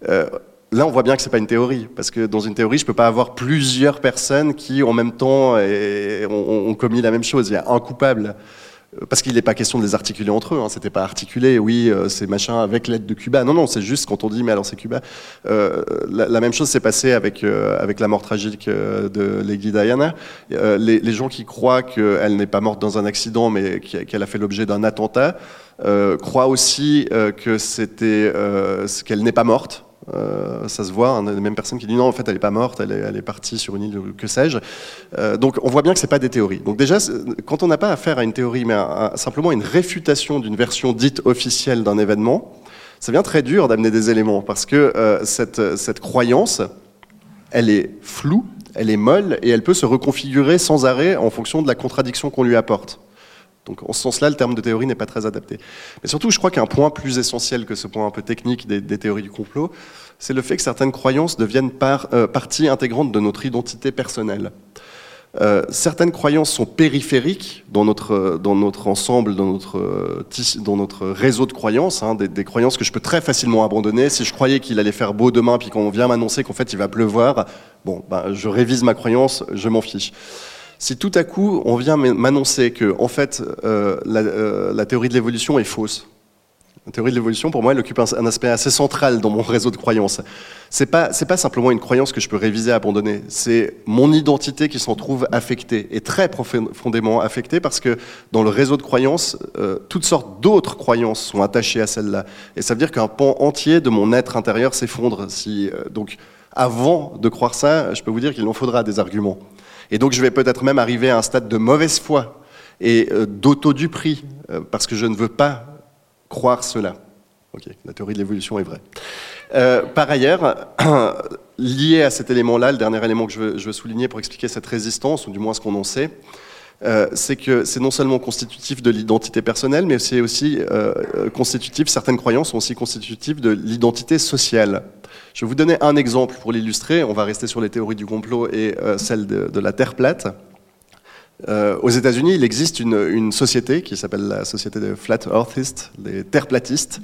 euh, Là, on voit bien que c'est pas une théorie, parce que dans une théorie, je peux pas avoir plusieurs personnes qui, en même temps, ont, commis la même chose. Il y a un coupable. Euh, parce qu'il n'est pas question de les articuler entre eux, hein. c'était pas articulé, oui, euh, c'est machin avec l'aide de Cuba. Non, non, c'est juste quand on dit, mais alors c'est Cuba. Euh, la, même chose s'est passée avec, avec la mort tragique de Lady Diana. Les, les, gens qui croient qu'elle n'est pas morte dans un accident, mais qu'elle a fait l'objet d'un attentat, croient aussi que c'était qu'elle n'est pas morte. Euh, ça se voit, hein, a même personne qui dit non, en fait, elle n'est pas morte, elle est, partie sur une île, que sais-je. Euh, donc, on voit bien que c'est pas des théories. Donc, déjà, quand on n'a pas affaire à une théorie, mais à, simplement une réfutation d'une version dite officielle d'un événement, ça devient très dur d'amener des éléments parce que euh, cette croyance, elle est floue, elle est molle et elle peut se reconfigurer sans arrêt en fonction de la contradiction qu'on lui apporte. Donc en ce sens-là, le terme de théorie n'est pas très adapté. Mais surtout, je crois qu'un point plus essentiel que ce point un peu technique des, théories du complot, c'est le fait que certaines croyances deviennent euh, partie intégrante de notre identité personnelle. Euh, certaines croyances sont périphériques dans notre, ensemble, dans notre, dans notre réseau de croyances, hein, des, des, croyances que je peux très facilement abandonner. Si je croyais qu'il allait faire beau demain, puis qu'on vient m'annoncer qu'en fait il va pleuvoir, bon, ben, je révise ma croyance, je m'en fiche. Si tout à coup on vient m'annoncer que en fait euh, la, euh, la théorie de l'évolution est fausse, la théorie de l'évolution, pour moi, elle occupe un, aspect assez central dans mon réseau de croyances. C'est pas, c'est pas simplement une croyance que je peux réviser, abandonner. C'est mon identité qui s'en trouve affectée, et très profondément affectée, parce que dans le réseau de croyances, euh, toutes sortes d'autres croyances sont attachées à celle-là. Et ça veut dire qu'un pan entier de mon être intérieur s'effondre. Si, donc, avant de croire ça, je peux vous dire qu'il en faudra des arguments. Et donc, je vais peut-être même arriver à un stade de mauvaise foi et euh, d'auto-dupri, parce que je ne veux pas croire cela. Ok, la théorie de l'évolution est vraie. Euh, par ailleurs, lié à cet élément-là, le dernier élément que je veux, souligner pour expliquer cette résistance, ou du moins ce qu'on en sait, euh, c'est que c'est non seulement constitutif de l'identité personnelle, mais c'est aussi euh, constitutif, certaines croyances sont aussi constitutives de l'identité sociale. Je vais vous donner un exemple pour l'illustrer, on va rester sur les théories du complot et euh, celle de, la Terre plate. Euh, aux États-Unis, il existe une, société qui s'appelle la société des Flat Earthists, des terre-platistes.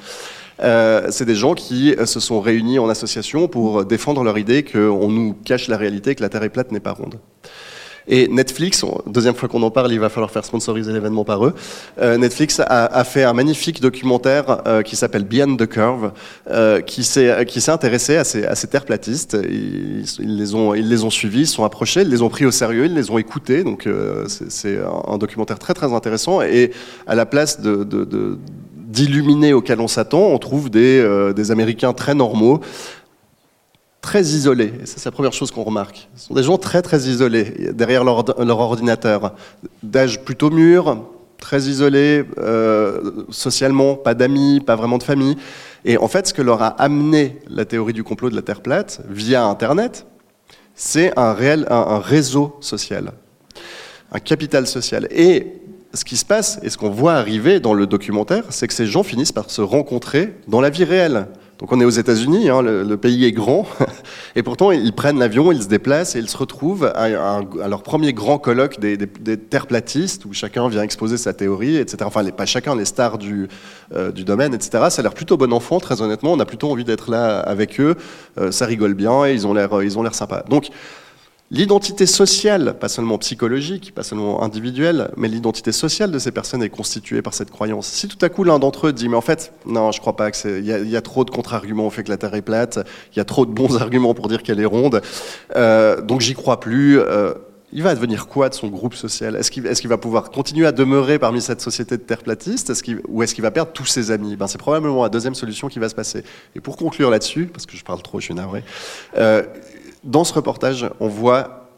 Euh, c'est des gens qui se sont réunis en association pour défendre leur idée qu'on nous cache la réalité, que la Terre est plate n'est pas ronde. Et Netflix, deuxième fois qu'on en parle, il va falloir faire sponsoriser l'événement par eux. Euh, Netflix a, fait un magnifique documentaire euh, qui s'appelle Beyond the Curve, euh, qui s'est qui s'est intéressé à ces, à terres platistes. Ils, les ont ils les ont suivis, ils sont approchés, ils les ont pris au sérieux, ils les ont écoutés. Donc c'est un, documentaire très très intéressant. Et à la place d'illuminés auxquels on s'attend, on trouve des, des Américains très normaux, très isolés. Et c'est la première chose qu'on remarque. Ce sont des gens très très isolés derrière leur, ordinateur, d'âge plutôt mûr, très isolés euh, socialement, pas d'amis, pas vraiment de famille. Et en fait, ce que leur a amené la théorie du complot de la Terre plate via Internet, c'est un réel un réseau social, un capital social. Et ce qui se passe et ce qu'on voit arriver dans le documentaire, c'est que ces gens finissent par se rencontrer dans la vie réelle. Donc on est aux États-Unis, hein, le, le, pays est grand, et pourtant ils prennent l'avion, ils se déplacent et ils se retrouvent à, à, leur premier grand colloque des, des, des, platistes où chacun vient exposer sa théorie, etc. Enfin, les, pas chacun, les stars du, euh, du domaine, etc. Ça a l'air plutôt bon enfant, très honnêtement. On a plutôt envie d'être là avec eux. Euh, ça rigole bien et ils ont l'air, ils ont l'air sympas. Donc L'identité sociale, pas seulement psychologique, pas seulement individuelle, mais l'identité sociale de ces personnes est constituée par cette croyance. Si tout à coup l'un d'entre eux dit, mais en fait, non, je crois pas que c'est, il y, a trop de contre-arguments au fait que la Terre est plate, il y a trop de bons arguments pour dire qu'elle est ronde, euh, donc j'y crois plus. Euh, il va devenir quoi de son groupe social? Est-ce qu'il va pouvoir continuer à demeurer parmi cette société de terre platiste? Est qu ou est-ce qu'il va perdre tous ses amis? Ben, C'est probablement la deuxième solution qui va se passer. Et pour conclure là-dessus, parce que je parle trop, je suis navré, euh, dans ce reportage, on voit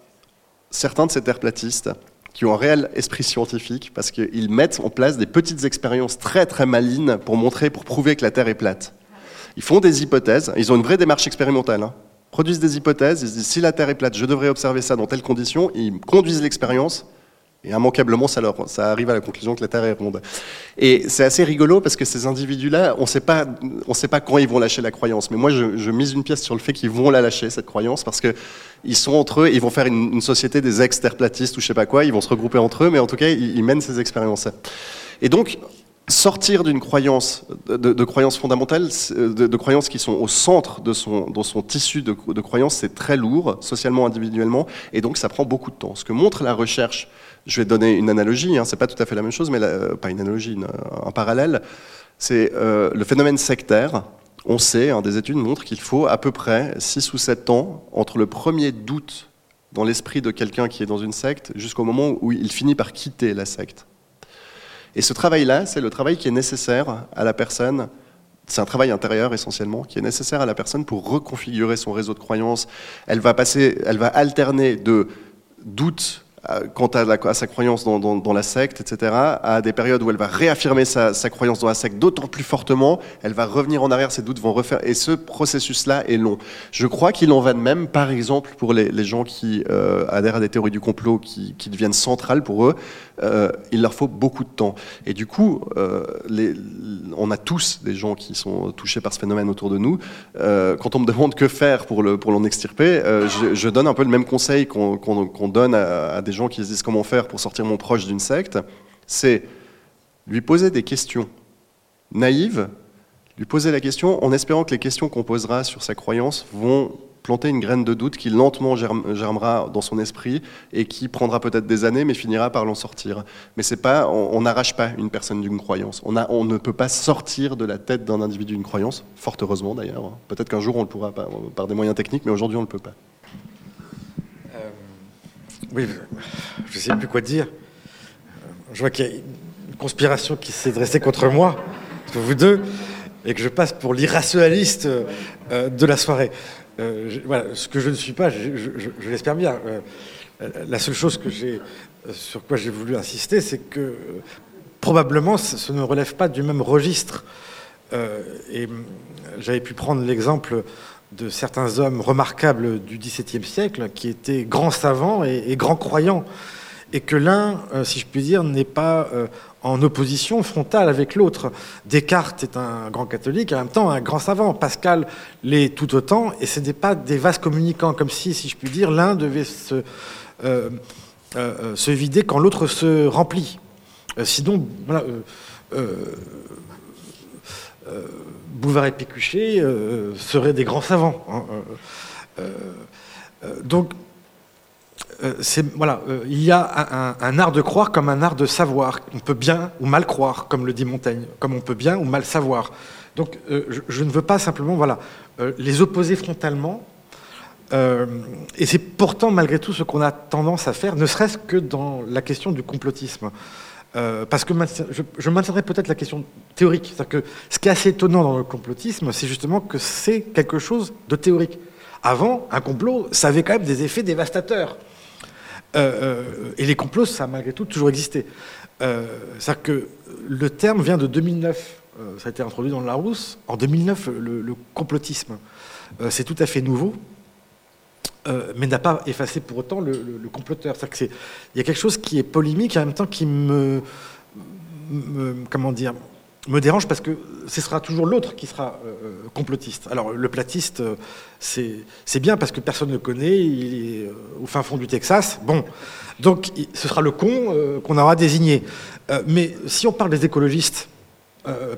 certains de ces terre-platistes qui ont un réel esprit scientifique parce qu'ils mettent en place des petites expériences très très malines pour montrer, pour prouver que la Terre est plate. Ils font des hypothèses, ils ont une vraie démarche expérimentale. Hein. Produisent des hypothèses, ils se disent si la Terre est plate, je devrais observer ça dans telles conditions, ils conduisent l'expérience, et immanquablement, ça, leur, ça arrive à la conclusion que la Terre est ronde. Et c'est assez rigolo parce que ces individus-là, on on sait pas quand ils vont lâcher la croyance. Mais moi, je, mise une pièce sur le fait qu'ils vont la lâcher cette croyance parce que ils sont entre eux, ils vont faire une, société des ex-terplatistes ou je sais pas quoi. Ils vont se regrouper entre eux, mais en tout cas, ils, mènent ces expériences. Et donc, sortir d'une croyance, de, de, croyances fondamentales, de, de, croyances qui sont au centre de son, de son tissu de, de croyances, c'est très lourd, socialement, individuellement, et donc ça prend beaucoup de temps. Ce que montre la recherche je vais donner une analogie, hein, c'est pas tout à fait la même chose, mais la, pas une analogie, une, un parallèle. C'est euh, le phénomène sectaire. On sait, hein, des études montrent qu'il faut à peu près 6 ou 7 ans entre le premier doute dans l'esprit de quelqu'un qui est dans une secte jusqu'au moment où il finit par quitter la secte. Et ce travail-là, c'est le travail qui est nécessaire à la personne c'est un travail intérieur essentiellement qui est nécessaire à la personne pour reconfigurer son réseau de croyances. Elle va passer, elle va alterner de doute quant à, sa croyance dans, la secte, etc., à des périodes où elle va réaffirmer sa, croyance dans la secte d'autant plus fortement, elle va revenir en arrière, ses doutes vont refaire, et ce processus-là est long. Je crois qu'il en va de même, par exemple, pour les, gens qui euh, adhèrent à des théories du complot qui, deviennent centrales pour eux, euh, il leur faut beaucoup de temps. Et du coup, euh, on a tous des gens qui sont touchés par ce phénomène autour de nous. quand on me demande que faire pour l'en extirper, je, donne un peu le même conseil qu'on donne à, à des gens qui se disent comment faire pour sortir mon proche d'une secte, c'est lui poser des questions naïves, lui poser la question en espérant que les questions qu'on posera sur sa croyance vont planter une graine de doute qui lentement germera dans son esprit et qui prendra peut-être des années mais finira par l'en sortir. Mais c'est pas, on n'arrache pas une personne d'une croyance. On, a, on ne peut pas sortir de la tête d'un individu une croyance, fort heureusement d'ailleurs. Peut-être qu'un jour on le pourra par, par des moyens techniques, mais aujourd'hui on ne le peut pas. Oui, je ne sais plus quoi dire. Je vois qu'il y a une conspiration qui s'est dressée contre moi, vous deux, et que je passe pour l'irrationaliste euh, de la soirée. Euh, voilà, ce que je ne suis pas, je, l'espère bien. Euh, la seule chose j'ai, sur quoi j'ai voulu insister, c'est que probablement ce ne relève pas du même registre. et j'avais pu prendre l'exemple de certains hommes remarquables du XVIIe siècle qui étaient grands savants et, grands croyants, et que l'un, euh, si je puis dire, n'est pas euh, en opposition frontale avec l'autre. Descartes est un grand catholique, et en même temps un grand savant. Pascal l'est tout autant, et ce n'est pas des vases communicants, comme si, si je puis dire, l'un devait se, euh, se vider quand l'autre se remplit. sinon, voilà, Bouvard et Pécuchet euh, seraient des grands savants. Hein, euh, euh, voilà, il y a un, art de croire comme un art de savoir. On peut bien ou mal croire, comme le dit Montaigne, comme on peut bien ou mal savoir. Donc, je, ne veux pas simplement, voilà, les opposer frontalement. et c'est pourtant malgré tout ce qu'on a tendance à faire, ne serait-ce que dans la question du complotisme. Euh, parce que je, maintiendrai peut-être la question théorique. cest que ce qui est assez étonnant dans le complotisme, c'est justement que c'est quelque chose de théorique. Avant, un complot, ça avait quand même des effets dévastateurs. Euh, euh, et les complots, ça a malgré tout toujours existé. c'est-à-dire que le terme vient de 2009. ça a été introduit dans le Larousse. En 2009, le complotisme, c'est tout à fait nouveau. Euh, mais n'a pas effacé pour autant le, comploteur. Il y a quelque chose qui est polémique et en même temps qui me, comment dire, me dérange parce que ce sera toujours l'autre qui sera euh, euh, complotiste. Alors le platiste, c'est bien parce que personne ne le connaît, il est au fin fond du Texas. Bon, donc ce sera le con qu'on aura désigné. mais si on parle des écologistes,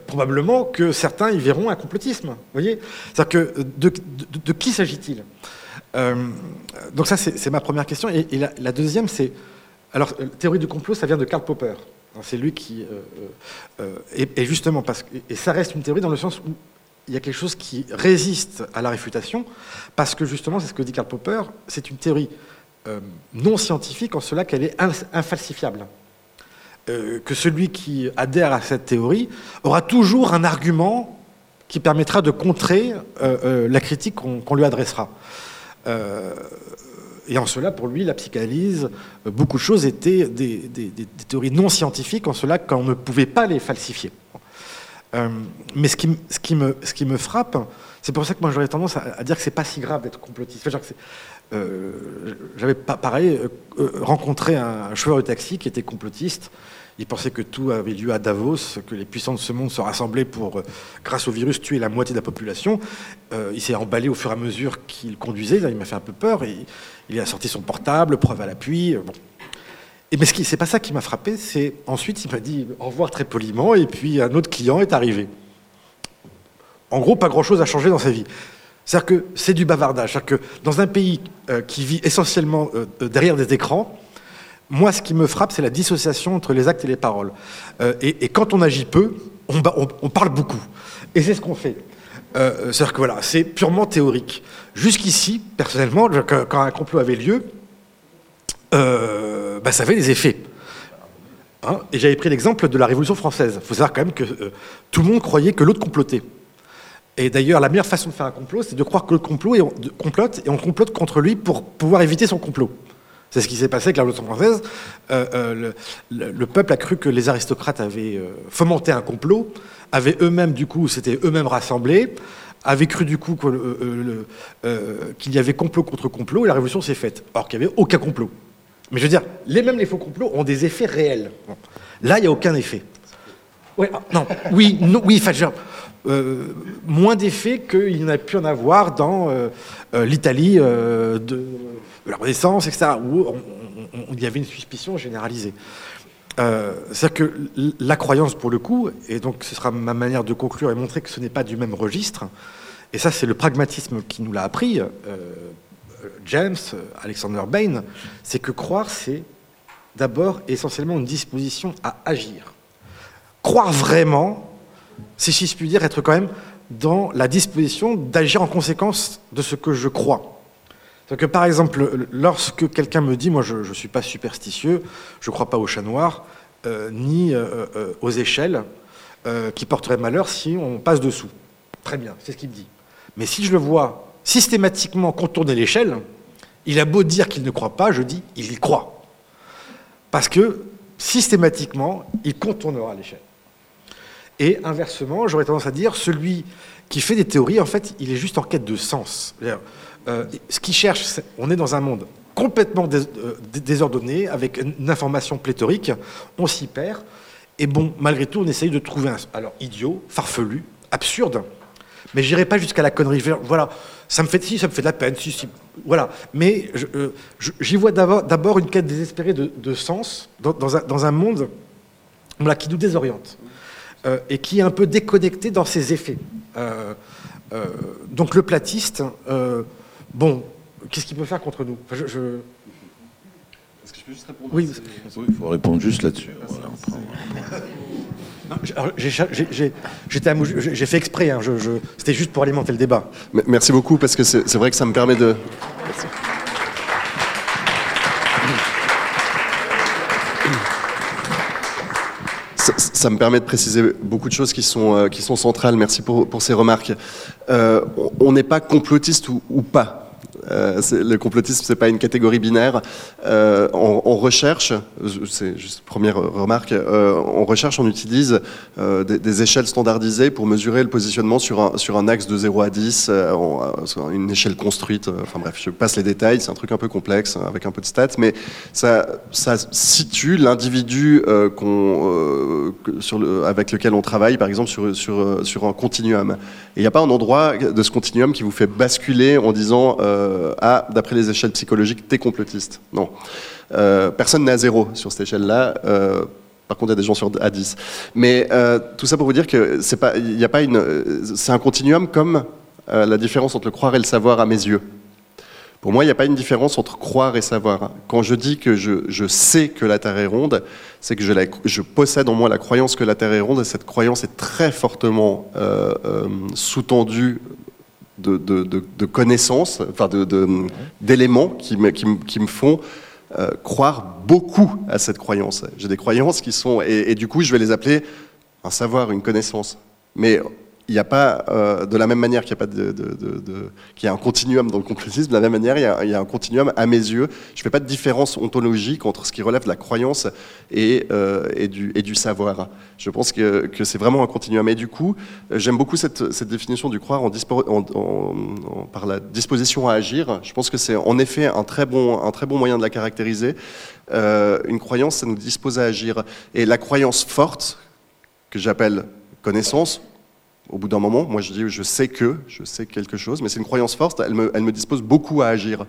probablement que certains y verront un complotisme. voyez? C'est-à-dire que de qui s'agit-il? Euh, donc ça, c'est ma première question. Et, la, deuxième, c'est... Alors, euh, théorie du complot, ça vient de Karl Popper. C'est lui qui... Euh, et, justement, parce et ça reste une théorie dans le sens où il y a quelque chose qui résiste à la réfutation, parce que justement, c'est ce que dit Karl Popper, c'est une théorie non scientifique en cela qu'elle est infalsifiable. que celui qui adhère à cette théorie aura toujours un argument qui permettra de contrer la critique qu'on lui adressera. Euh, et en cela, pour lui, la psychanalyse, euh, beaucoup de choses étaient des, théories non scientifiques, en cela qu'on ne pouvait pas les falsifier. Euh, mais ce qui, me, frappe, c'est pour ça que moi j'aurais tendance à, dire que c'est pas si grave d'être complotiste. J'avais pareil rencontré un chauffeur de taxi qui était complotiste il pensait que tout avait lieu à Davos, que les puissants de ce monde se rassemblaient pour, euh, grâce au virus, tuer la moitié de la population. Euh, il s'est emballé au fur et à mesure qu'il conduisait. il m'a fait un peu peur. Et il a sorti son portable, preuve à l'appui. Euh, bon. Mais ce n'est pas ça qui m'a frappé. C'est ensuite, il m'a dit au revoir très poliment. Et puis un autre client est arrivé. En gros, pas grand-chose a changé dans sa vie. C'est-à-dire que c'est du bavardage. C'est-à-dire que dans un pays qui vit essentiellement derrière des écrans, moi, ce qui me frappe, c'est la dissociation entre les actes et les paroles. Euh, et, quand on agit peu, on, parle beaucoup. Et c'est ce qu'on fait. Euh, c'est-à-dire que voilà, c'est purement théorique. Jusqu'ici, personnellement, quand un complot avait lieu, euh, bah, ça avait des effets. Hein, et j'avais pris l'exemple de la Révolution française. Il faut savoir quand même que tout le monde croyait que l'autre complotait. Et d'ailleurs, la meilleure façon de faire un complot, c'est de croire que le complot est, complote et on complote contre lui pour pouvoir éviter son complot. C'est ce qui s'est passé avec la Révolution française. Euh, euh, le, le, peuple a cru que les aristocrates avaient euh, fomenté un complot, avaient eux-mêmes, du coup, s'étaient eux-mêmes rassemblés, avaient cru, du coup, qu'il y avait complot contre complot, et la Révolution s'est faite. Or qu'il n'y avait aucun complot. Mais je veux dire, les mêmes les faux complots ont des effets réels. Là, il n'y a aucun effet. Ouais, ah, non, oui, non, oui, enfin, euh, moins d'effets qu'il n'y en a pu en avoir dans euh, euh, l'Italie la Renaissance, etc., où il y avait une suspicion généralisée. C'est-à-dire que la croyance, pour le coup, et donc ce sera ma manière de conclure et montrer que ce n'est pas du même registre, et ça c'est le pragmatisme qui nous l'a appris, James, Alexander Bain, c'est que croire, c'est d'abord essentiellement une disposition à agir. Croire vraiment, c'est, si je puis dire, être quand même dans la disposition d'agir en conséquence de ce que je crois. Que par exemple, lorsque quelqu'un me dit, moi je ne suis pas superstitieux, je ne crois pas aux chats noirs, euh, ni euh, euh, aux échelles qui porteraient malheur si on passe dessous. Très bien, c'est ce qu'il me dit. Mais si je le vois systématiquement contourner l'échelle, il a beau dire qu'il ne croit pas, je dis, il y croit. Parce que systématiquement, il contournera l'échelle. Et inversement, j'aurais tendance à dire, celui qui fait des théories, en fait, il est juste en quête de sens. Euh, ce qu'il cherche, on est dans un monde complètement euh, désordonné, avec une information pléthorique, on s'y perd, et bon, malgré tout, on essaye de trouver un... Alors, idiot, farfelu, absurde, mais j'irai pas jusqu'à la connerie. Voilà, ça me fait si, ça me fait de la peine, si, si. Voilà, mais euh, j'y vois d'abord une quête désespérée de, sens dans, un, dans, un, monde qui nous désoriente. Et qui est un peu déconnecté dans ses effets. Donc le platiste, bon, qu'est-ce qu'il peut faire contre nous? Je, Est-ce que je peux juste répondre Oui, il faut répondre juste là-dessus. J'ai fait exprès, hein, c'était juste pour alimenter le débat. Merci beaucoup, parce que c'est vrai que ça me permet de... Merci. Ça, me permet de préciser beaucoup de choses qui sont, euh, qui sont centrales. Merci pour, pour ces remarques. Euh, on n'est pas complotiste ou, ou pas? Euh, le complotisme, c'est pas une catégorie binaire. Euh, on, recherche, c'est juste première remarque, euh, on recherche, on utilise des, échelles standardisées pour mesurer le positionnement sur un, sur un axe de 0 à 10, sur une échelle construite. enfin bref, je passe les détails, c'est un truc un peu complexe avec un peu de stats, mais ça, ça situe l'individu le, avec lequel on travaille, par exemple sur, sur, sur un continuum. Et il n'y a pas un endroit de ce continuum qui vous fait basculer en disant ah, d'après les échelles psychologiques, t'es complotiste. Non. Euh, personne n'est à zéro sur cette échelle-là. Euh, par contre, il y a des gens sur à 10. Mais tout ça pour vous dire que c'est pas, y a pas une, c'est un continuum comme la différence entre le croire et le savoir à mes yeux. Pour moi, il n'y a pas une différence entre croire et savoir. Quand je dis que je, je sais que la Terre est ronde, c'est que je, la, je, possède en moi la croyance que la Terre est ronde, et cette croyance est très fortement euh, euh, sous-tendue de, de, de, connaissances, enfin d'éléments qui me, qui, qui me font euh, croire beaucoup à cette croyance. J'ai des croyances qui sont, et, et, du coup, je vais les appeler un savoir, une connaissance. Mais il n'y a pas, euh, de la même manière qu'il y a, un continuum dans le complotisme, de la même manière, il y a, un continuum à mes yeux. Je ne fais pas de différence ontologique entre ce qui relève de la croyance et, euh, du, savoir. Je pense que, c'est vraiment un continuum. Et du coup, j'aime beaucoup cette, définition du croire par la disposition à agir. Je pense que c'est en effet un très bon, un très bon moyen de la caractériser. Euh, une croyance, ça nous dispose à agir. Et la croyance forte, que j'appelle connaissance, au bout d'un moment, moi je dis je sais que, je sais quelque chose, mais c'est une croyance forte, elle me, elle me, dispose beaucoup à agir,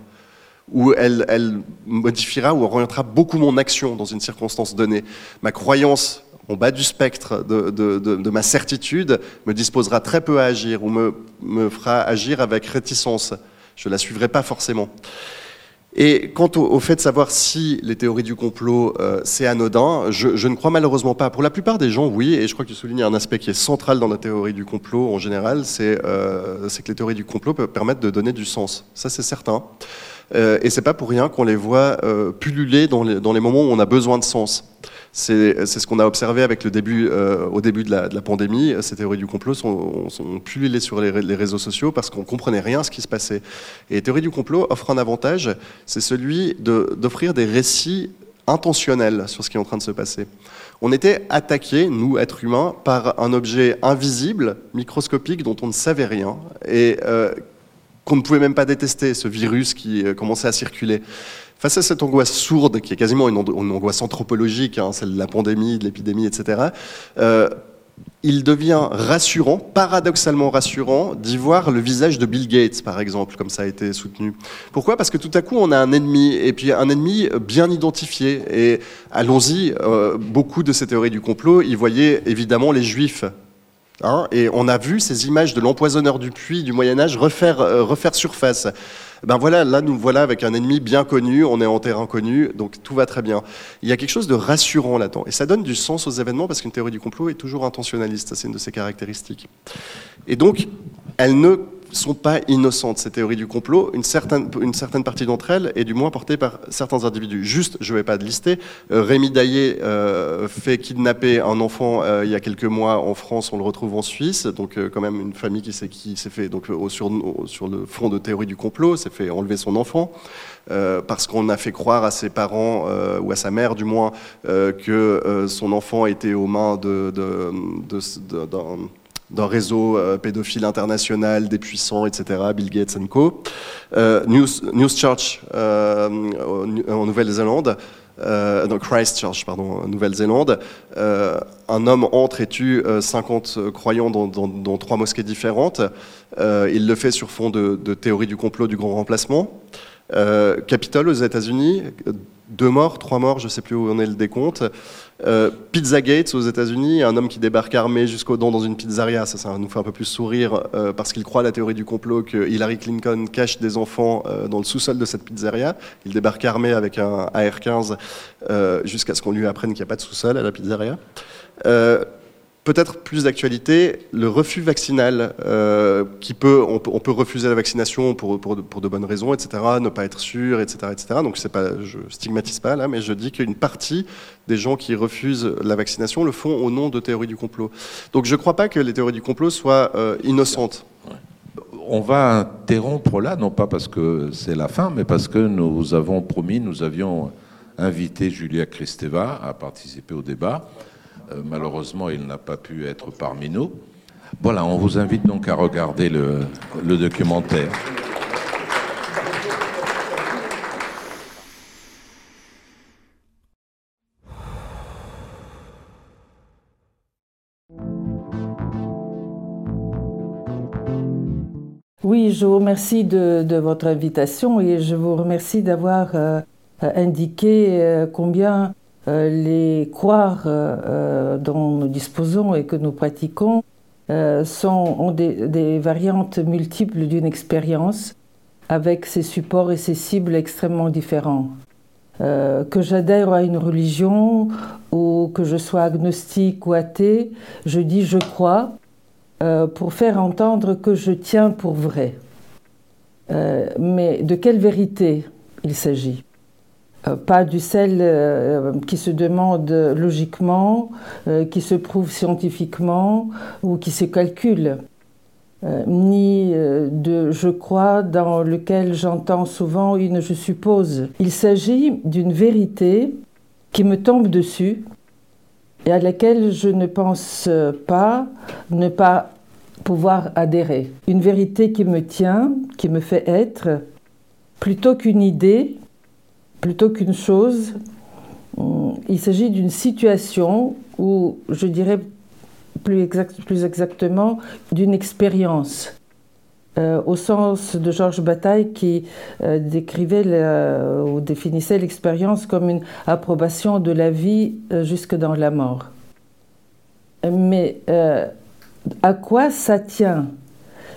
ou elle, elle, modifiera ou orientera beaucoup mon action dans une circonstance donnée. Ma croyance en bas du spectre de, de, de, de ma certitude me disposera très peu à agir, ou me, me fera agir avec réticence. Je ne la suivrai pas forcément. Et quant au, fait de savoir si les théories du complot, euh, c'est anodin, je, je, ne crois malheureusement pas. Pour la plupart des gens, oui, et je crois que tu soulignes un aspect qui est central dans la théorie du complot en général, c'est euh, que les théories du complot peuvent permettre de donner du sens. Ça, c'est certain. Euh, et c'est pas pour rien qu'on les voit euh, pulluler dans les, dans les moments où on a besoin de sens. C'est ce qu'on a observé avec le début, euh, au début de la, pandémie. Ces théories du complot sont, sont sur les, réseaux sociaux parce qu'on comprenait rien à ce qui se passait. Et les théories du complot offrent un avantage, c'est celui d'offrir des récits intentionnels sur ce qui est en train de se passer. On était attaqué, nous, êtres humains, par un objet invisible, microscopique, dont on ne savait rien, et euh, qu'on ne pouvait même pas détester, ce virus qui euh, commençait à circuler. Face à cette angoisse sourde, qui est quasiment une, angoisse anthropologique, hein, celle de la pandémie, de l'épidémie, etc., euh, il devient rassurant, paradoxalement rassurant, d'y voir le visage de Bill Gates, par exemple, comme ça a été soutenu. Pourquoi? Parce que tout à coup, on a un ennemi, et puis un ennemi bien identifié. Et allons-y, euh, beaucoup de ces théories du complot, ils voyaient évidemment les juifs Hein, et on a vu ces images de l'empoisonneur du puits du Moyen Âge refaire, euh, refaire surface. Ben voilà, là nous voilà avec un ennemi bien connu, on est en terrain connu, donc tout va très bien. Il y a quelque chose de rassurant là-dedans, et ça donne du sens aux événements parce qu'une théorie du complot est toujours intentionnaliste, c'est une de ses caractéristiques. Et donc, elle ne sont pas innocentes, ces théories du complot. Une certaine, une certaine partie d'entre elles est du moins portée par certains individus. Juste, je ne vais pas de lister, euh, Rémi Daillé euh, fait kidnapper un enfant euh, il y a quelques mois en France, on le retrouve en Suisse, donc quand même une famille qui s'est, qui s'est fait, donc, sur, sur le fond de théorie du complot, s'est fait enlever son enfant. parce qu'on a fait croire à ses parents, ou à sa mère du moins, que son enfant était aux mains de, d'un d'un réseau euh, pédophile international, des puissants, etc., Bill Gates Co. Euh, News, Church euh, en Nouvelle-Zélande, donc Christchurch, pardon, Nouvelle-Zélande, un homme entre et tue 50 croyants dans, trois mosquées différentes. il le fait sur fond de, théorie du complot du grand remplacement. Capitole aux États-Unis, deux morts, trois morts, je ne sais plus où en est le décompte. Euh, Pizza Gates aux États-Unis, un homme qui débarque armé jusqu'aux dents dans une pizzeria, ça, nous fait un peu plus sourire euh, parce qu'il croit à la théorie du complot que Hillary Clinton cache des enfants euh, dans le sous-sol de cette pizzeria. Il débarque armé avec un AR-15 jusqu'à ce qu'on lui apprenne qu'il n'y a pas de sous-sol à la pizzeria. Peut-être plus d'actualité, le refus vaccinal, euh, qui peut, on, peut, refuser la vaccination pour, pour, de bonnes raisons, etc., ne pas être sûr, etc., etc. Donc pas, je stigmatise pas là, mais je dis qu'une partie des gens qui refusent la vaccination le font au nom de théories du complot. Donc je ne crois pas que les théories du complot soient euh, innocentes. On va interrompre là, non pas parce que c'est la fin, mais parce que nous avons promis, nous avions invité Julia Kristeva à participer au débat. Euh, malheureusement, il n'a pas pu être parmi nous. Voilà, on vous invite donc à regarder le, documentaire. Oui, je vous remercie de, votre invitation et je vous remercie d'avoir euh, indiqué euh, combien euh, les croires euh, euh, dont nous disposons et que nous pratiquons sont, ont des, variantes multiples d'une expérience avec ses supports et ses cibles extrêmement différents. que j'adhère à une religion ou que je sois agnostique ou athée, je dis je crois pour faire entendre que je tiens pour vrai. mais de quelle vérité il s'agit? euh, pas du sel euh, qui se demande logiquement, euh, qui se prouve scientifiquement ou qui se calcule, ni de je crois dans lequel j'entends souvent une je suppose. Il s'agit d'une vérité qui me tombe dessus et à laquelle je ne pense pas ne pas pouvoir adhérer. Une vérité qui me tient, qui me fait être, plutôt qu'une idée plutôt qu'une chose. Il s'agit d'une situation où, je dirais plus, exactement, d'une expérience. Euh, au sens de Georges Bataille qui euh, décrivait ou définissait l'expérience comme une approbation de la vie euh, jusque dans la mort. Mais à quoi ça tient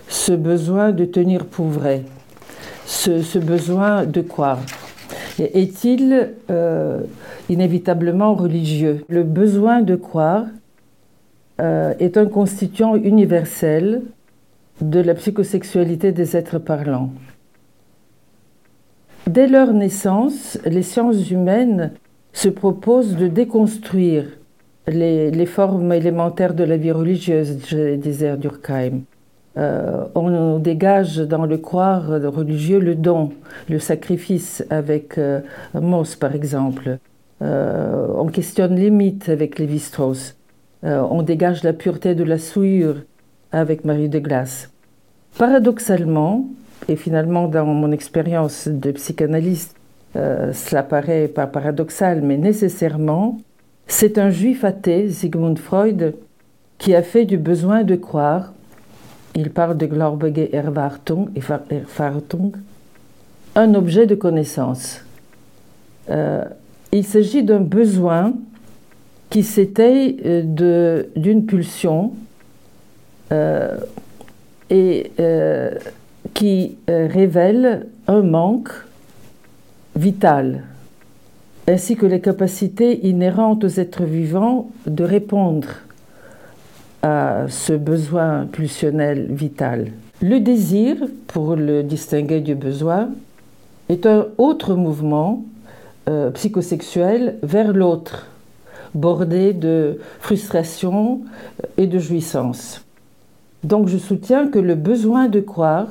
ce besoin de tenir pour vrai, ce besoin de croire est-il euh, inévitablement religieux? Le besoin de croire euh, est un constituant universel de la psychosexualité des êtres parlants. Dès leur naissance, les sciences humaines se proposent de déconstruire les, formes élémentaires de la vie religieuse, disait Durkheim. Euh, on dégage dans le croire religieux le don, le sacrifice avec euh, Moss par exemple. Euh, on questionne les mythes avec Lévi-Strauss. on dégage la pureté de la souillure avec Marie de Glace. Paradoxalement, et finalement dans mon expérience de psychanalyste, cela paraît pas paradoxal, mais nécessairement, c'est un juif athée, Sigmund Freud, qui a fait du besoin de croire il parle de Glaubige Erwartung, un objet de connaissance. Euh, il s'agit d'un besoin qui s'étaye euh, d'une pulsion euh, et qui révèle un manque vital, ainsi que les capacités inhérentes aux êtres vivants de répondre à ce besoin pulsionnel vital. Le désir, pour le distinguer du besoin, est un autre mouvement euh, psychosexuel vers l'autre, bordé de frustration et de jouissance. Donc je soutiens que le besoin de croire,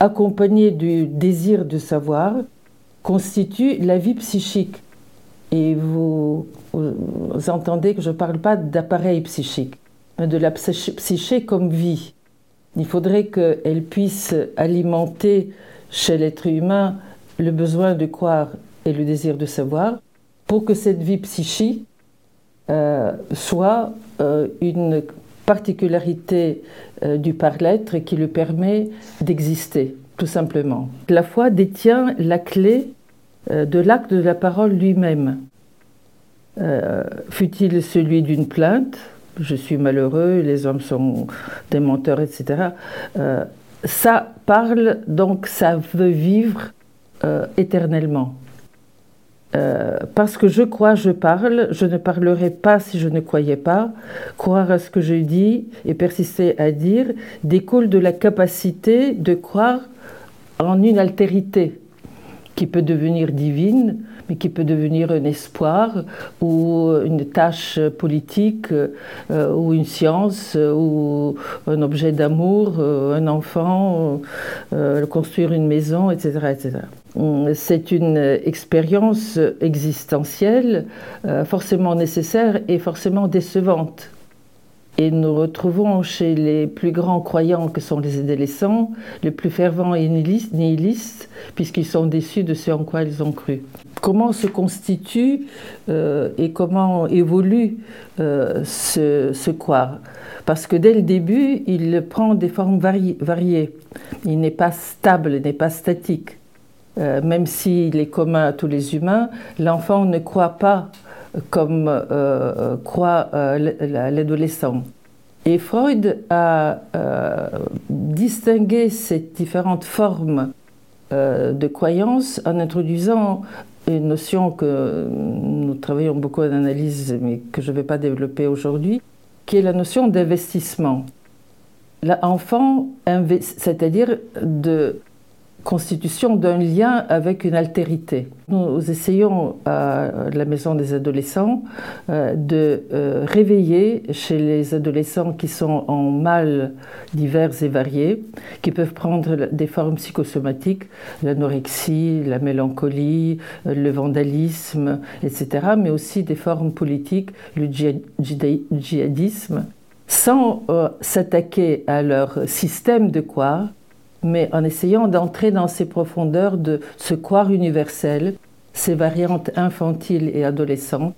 accompagné du désir de savoir, constitue la vie psychique. Et vous, vous entendez que je ne parle pas d'appareil psychique de la psyché comme vie. Il faudrait qu'elle puisse alimenter chez l'être humain le besoin de croire et le désir de savoir pour que cette vie psychique euh, soit euh, une particularité euh, du par-l'être qui lui permet d'exister, tout simplement. La foi détient la clé de l'acte de la parole lui-même. Fut-il celui d'une plainte, je suis malheureux, les hommes sont des menteurs, etc. Euh, ça parle, donc ça veut vivre euh, éternellement. Euh, parce que je crois, je parle, je ne parlerai pas si je ne croyais pas. Croire à ce que je dis et persister à dire découle de la capacité de croire en une altérité qui peut devenir divine, qui peut devenir un espoir ou une tâche politique euh, ou une science ou un objet d'amour, euh, un enfant, euh, construire une maison, etc. etc. C'est une expérience existentielle forcément nécessaire et forcément décevante. Et nous retrouvons chez les plus grands croyants que sont les adolescents, les plus fervents nihilistes, puisqu'ils sont déçus de ce en quoi ils ont cru. Comment se constitue euh, et comment évolue euh, ce, croire Parce que dès le début, il prend des formes variées. Il n'est pas stable, il n'est pas statique. Euh, même s'il est commun à tous les humains, l'enfant ne croit pas comme euh, croit l'adolescent. Et Freud a distingué ces différentes formes de croyances en introduisant une notion que nous travaillons beaucoup en analyse, mais que je ne vais pas développer aujourd'hui, qui est la notion d'investissement. L'enfant, c'est-à-dire de constitution d'un lien avec une altérité. Nous essayons à la Maison des adolescents euh, de euh, réveiller chez les adolescents qui sont en mal divers et variés, qui peuvent prendre des formes psychosomatiques, l'anorexie, la mélancolie, le vandalisme, etc., mais aussi des formes politiques, le djihadisme, sans euh, s'attaquer à leur système de quoi, mais en essayant d'entrer dans ces profondeurs de ce croire universel, ces variantes infantiles et adolescentes,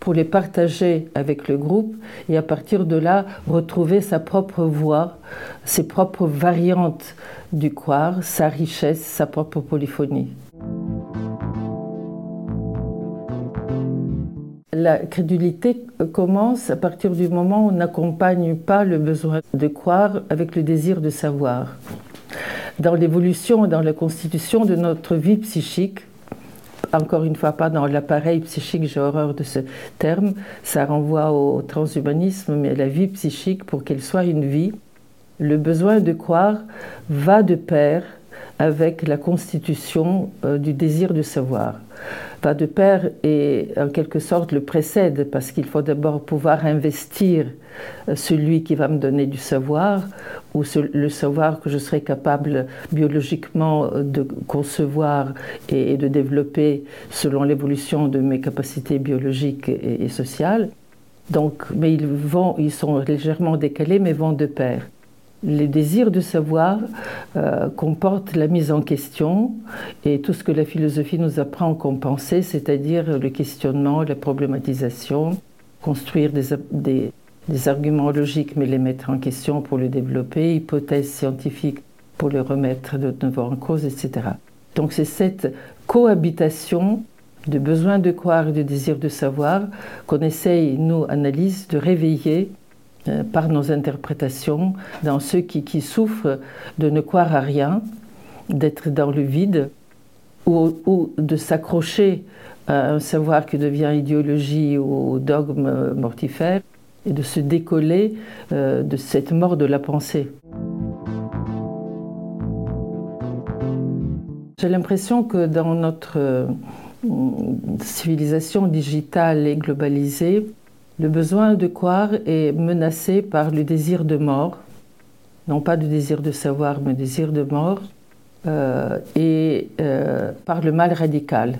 pour les partager avec le groupe et à partir de là retrouver sa propre voix, ses propres variantes du croire, sa richesse, sa propre polyphonie. La crédulité commence à partir du moment où on n'accompagne pas le besoin de croire avec le désir de savoir dans l'évolution dans la constitution de notre vie psychique. Encore une fois, pas dans l'appareil psychique, j'ai horreur de ce terme, ça renvoie au transhumanisme, mais la vie psychique, pour qu'elle soit une vie, le besoin de croire va de pair avec la constitution euh, du désir de savoir. Va de pair et en quelque sorte le précède parce qu'il faut d'abord pouvoir investir euh, celui qui va me donner du savoir ou le savoir que je serai capable biologiquement euh, de concevoir et de développer selon l'évolution de mes capacités biologiques et sociales. Donc, mais ils, vont, ils sont légèrement décalés mais vont de pair les désirs de savoir euh, comportent la mise en question et tout ce que la philosophie nous apprend comme pensée, c'est-à-dire le questionnement, la problématisation, construire des, arguments logiques mais les mettre en question pour le développer, hypothèses scientifiques pour les remettre de nouveau en cause, etc. Donc c'est cette cohabitation de besoin de croire et de désir de savoir qu'on essaye, nous, analyse, de réveiller par nos interprétations dans ceux qui, souffrent de ne croire à rien, d'être dans le vide ou, de s'accrocher à un savoir qui devient idéologie ou dogme mortifère et de se décoller euh, de cette mort de la pensée. J'ai l'impression que dans notre euh, civilisation digitale et globalisée, le besoin de croire est menacé par le désir de mort, non pas du désir de savoir, mais le désir de mort, euh, et euh, par le mal radical.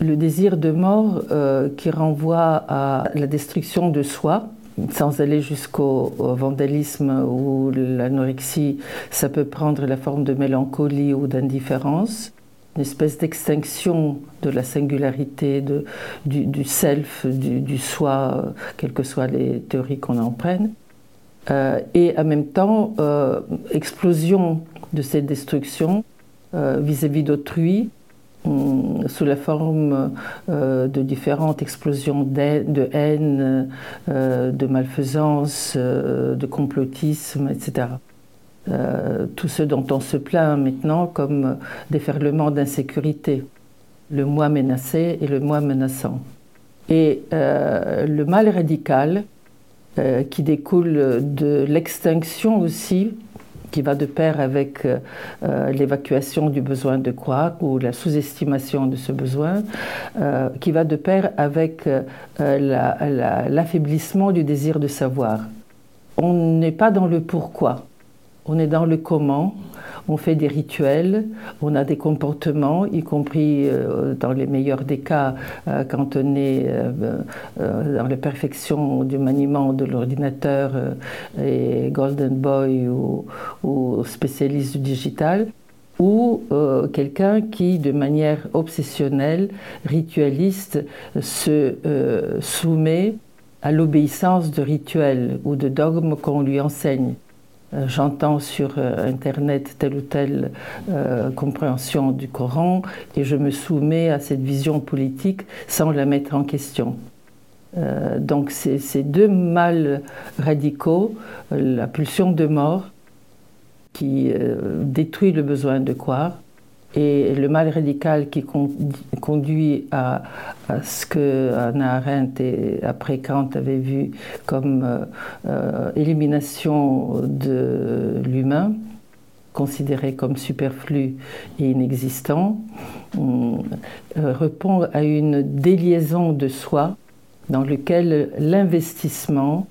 Le désir de mort euh, qui renvoie à la destruction de soi, sans aller jusqu'au vandalisme ou l'anorexie, ça peut prendre la forme de mélancolie ou d'indifférence une espèce d'extinction de la singularité, de, du, self, du, soi, quelles que soient les théories qu'on en prenne. Euh, et en même temps, euh, explosion de cette destruction euh, vis-à-vis d'autrui, sous la forme de différentes explosions de haine, de malfaisance, de complotisme, etc. Euh, tout ce dont on se plaint maintenant comme déferlement d'insécurité, le moi menacé et le moi menaçant. Et euh, le mal radical euh, qui découle de l'extinction aussi, qui va de pair avec l'évacuation du besoin de croire ou la sous-estimation de ce besoin, qui va de pair avec l'affaiblissement du désir de savoir. On n'est pas dans le pourquoi on est dans le comment, on fait des rituels, on a des comportements, y compris euh, dans les meilleurs des cas euh, quand on est euh, dans la perfection du maniement de l'ordinateur et Golden Boy ou, spécialiste du digital ou quelqu'un qui, de manière obsessionnelle, ritualiste, se soumet à l'obéissance de rituels ou de dogmes qu'on lui enseigne. Euh, j'entends sur euh, Internet telle ou telle euh, compréhension du Coran et je me soumets à cette vision politique sans la mettre en question. donc ces deux mal radicaux, la pulsion de mort qui détruit le besoin de croire et le mal radical qui conduit à, ce que Anna Arendt et après Kant avait vu comme euh, euh, élimination de l'humain, considéré comme superflu et inexistant, euh, répond à une déliaison de soi dans lequel l'investissement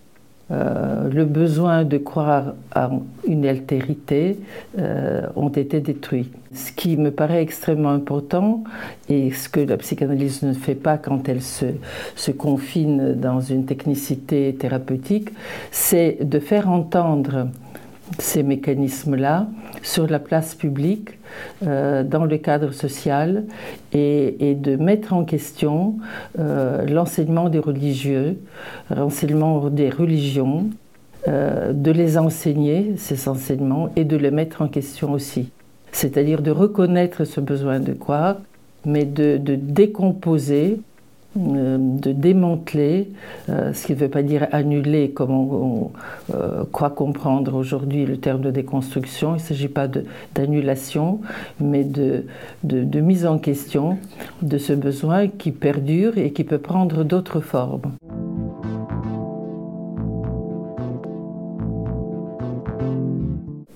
euh, le besoin de croire à une altérité euh, ont été détruits. Ce qui me paraît extrêmement important et ce que la psychanalyse ne fait pas quand elle se, se confine dans une technicité thérapeutique, c'est de faire entendre ces mécanismes-là sur la place publique, euh, dans le cadre social, et, de mettre en question euh, l'enseignement des religieux, l'enseignement des religions, euh, de les enseigner, ces enseignements, et de les mettre en question aussi. C'est-à-dire de reconnaître ce besoin de croire, mais de décomposer de démanteler, euh, ce qui ne veut pas dire annuler comme on, euh, croit comprendre aujourd'hui le terme de déconstruction. Il ne s'agit pas d'annulation, mais de, de, mise en question de ce besoin qui perdure et qui peut prendre d'autres formes.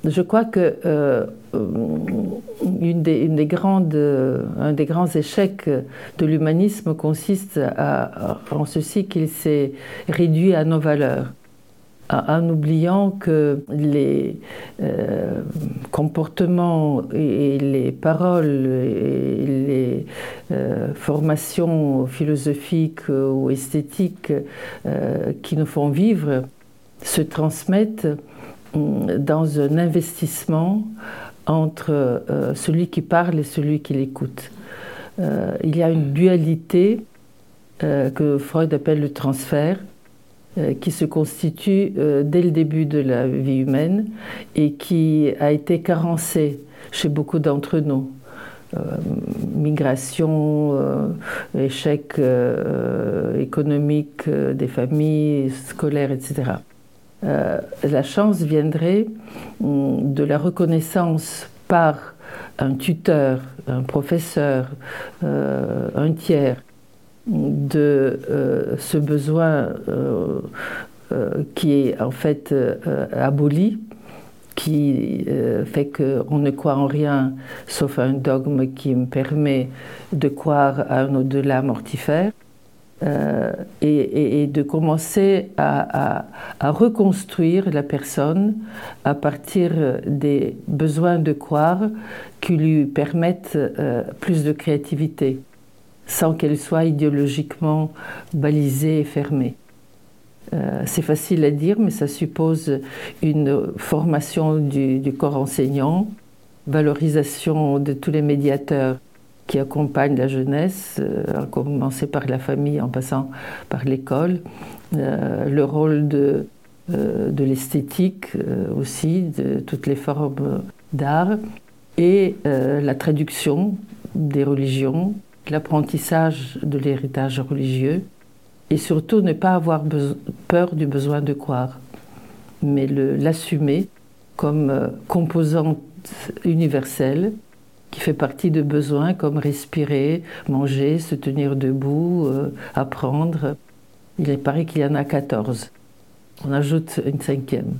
Je crois que des, une des, grandes, un des grands échecs de l'humanisme consiste en ceci qu'il s'est réduit à nos valeurs en oubliant que les euh, comportements et, les paroles et les euh, formations philosophiques ou esthétiques euh, qui nous font vivre se transmettent hum, dans un investissement entre celui qui parle et celui qui l'écoute. il y a une dualité que Freud appelle le transfert euh, qui se constitue euh, dès le début de la vie humaine et qui a été carencé chez beaucoup d'entre nous. Euh, migration, échec économique des familles, scolaires, etc. la chance viendrait hum, de la reconnaissance par un tuteur, un professeur, un tiers, de euh, ce besoin euh, euh, qui est en fait aboli, qui fait qu'on ne croit en rien sauf un dogme qui me permet de croire à un au-delà mortifère. Et, de commencer à, reconstruire la personne à partir des besoins de croire qui lui permettent plus de créativité sans qu'elle soit idéologiquement balisée et fermée. Euh, c'est facile à dire, mais ça suppose une formation du, corps enseignant, valorisation de tous les médiateurs qui accompagnent la jeunesse, euh, à commencer par la famille en passant par l'école, euh, le rôle de, de l'esthétique aussi, de toutes les formes d'art, et la traduction des religions, l'apprentissage de l'héritage religieux. Et surtout ne pas avoir peur du besoin de croire, mais l'assumer comme euh, composante universelle qui fait partie de besoins comme respirer, manger, se tenir debout, euh, apprendre. Il paraît qu'il y en a 14. On ajoute une cinquième.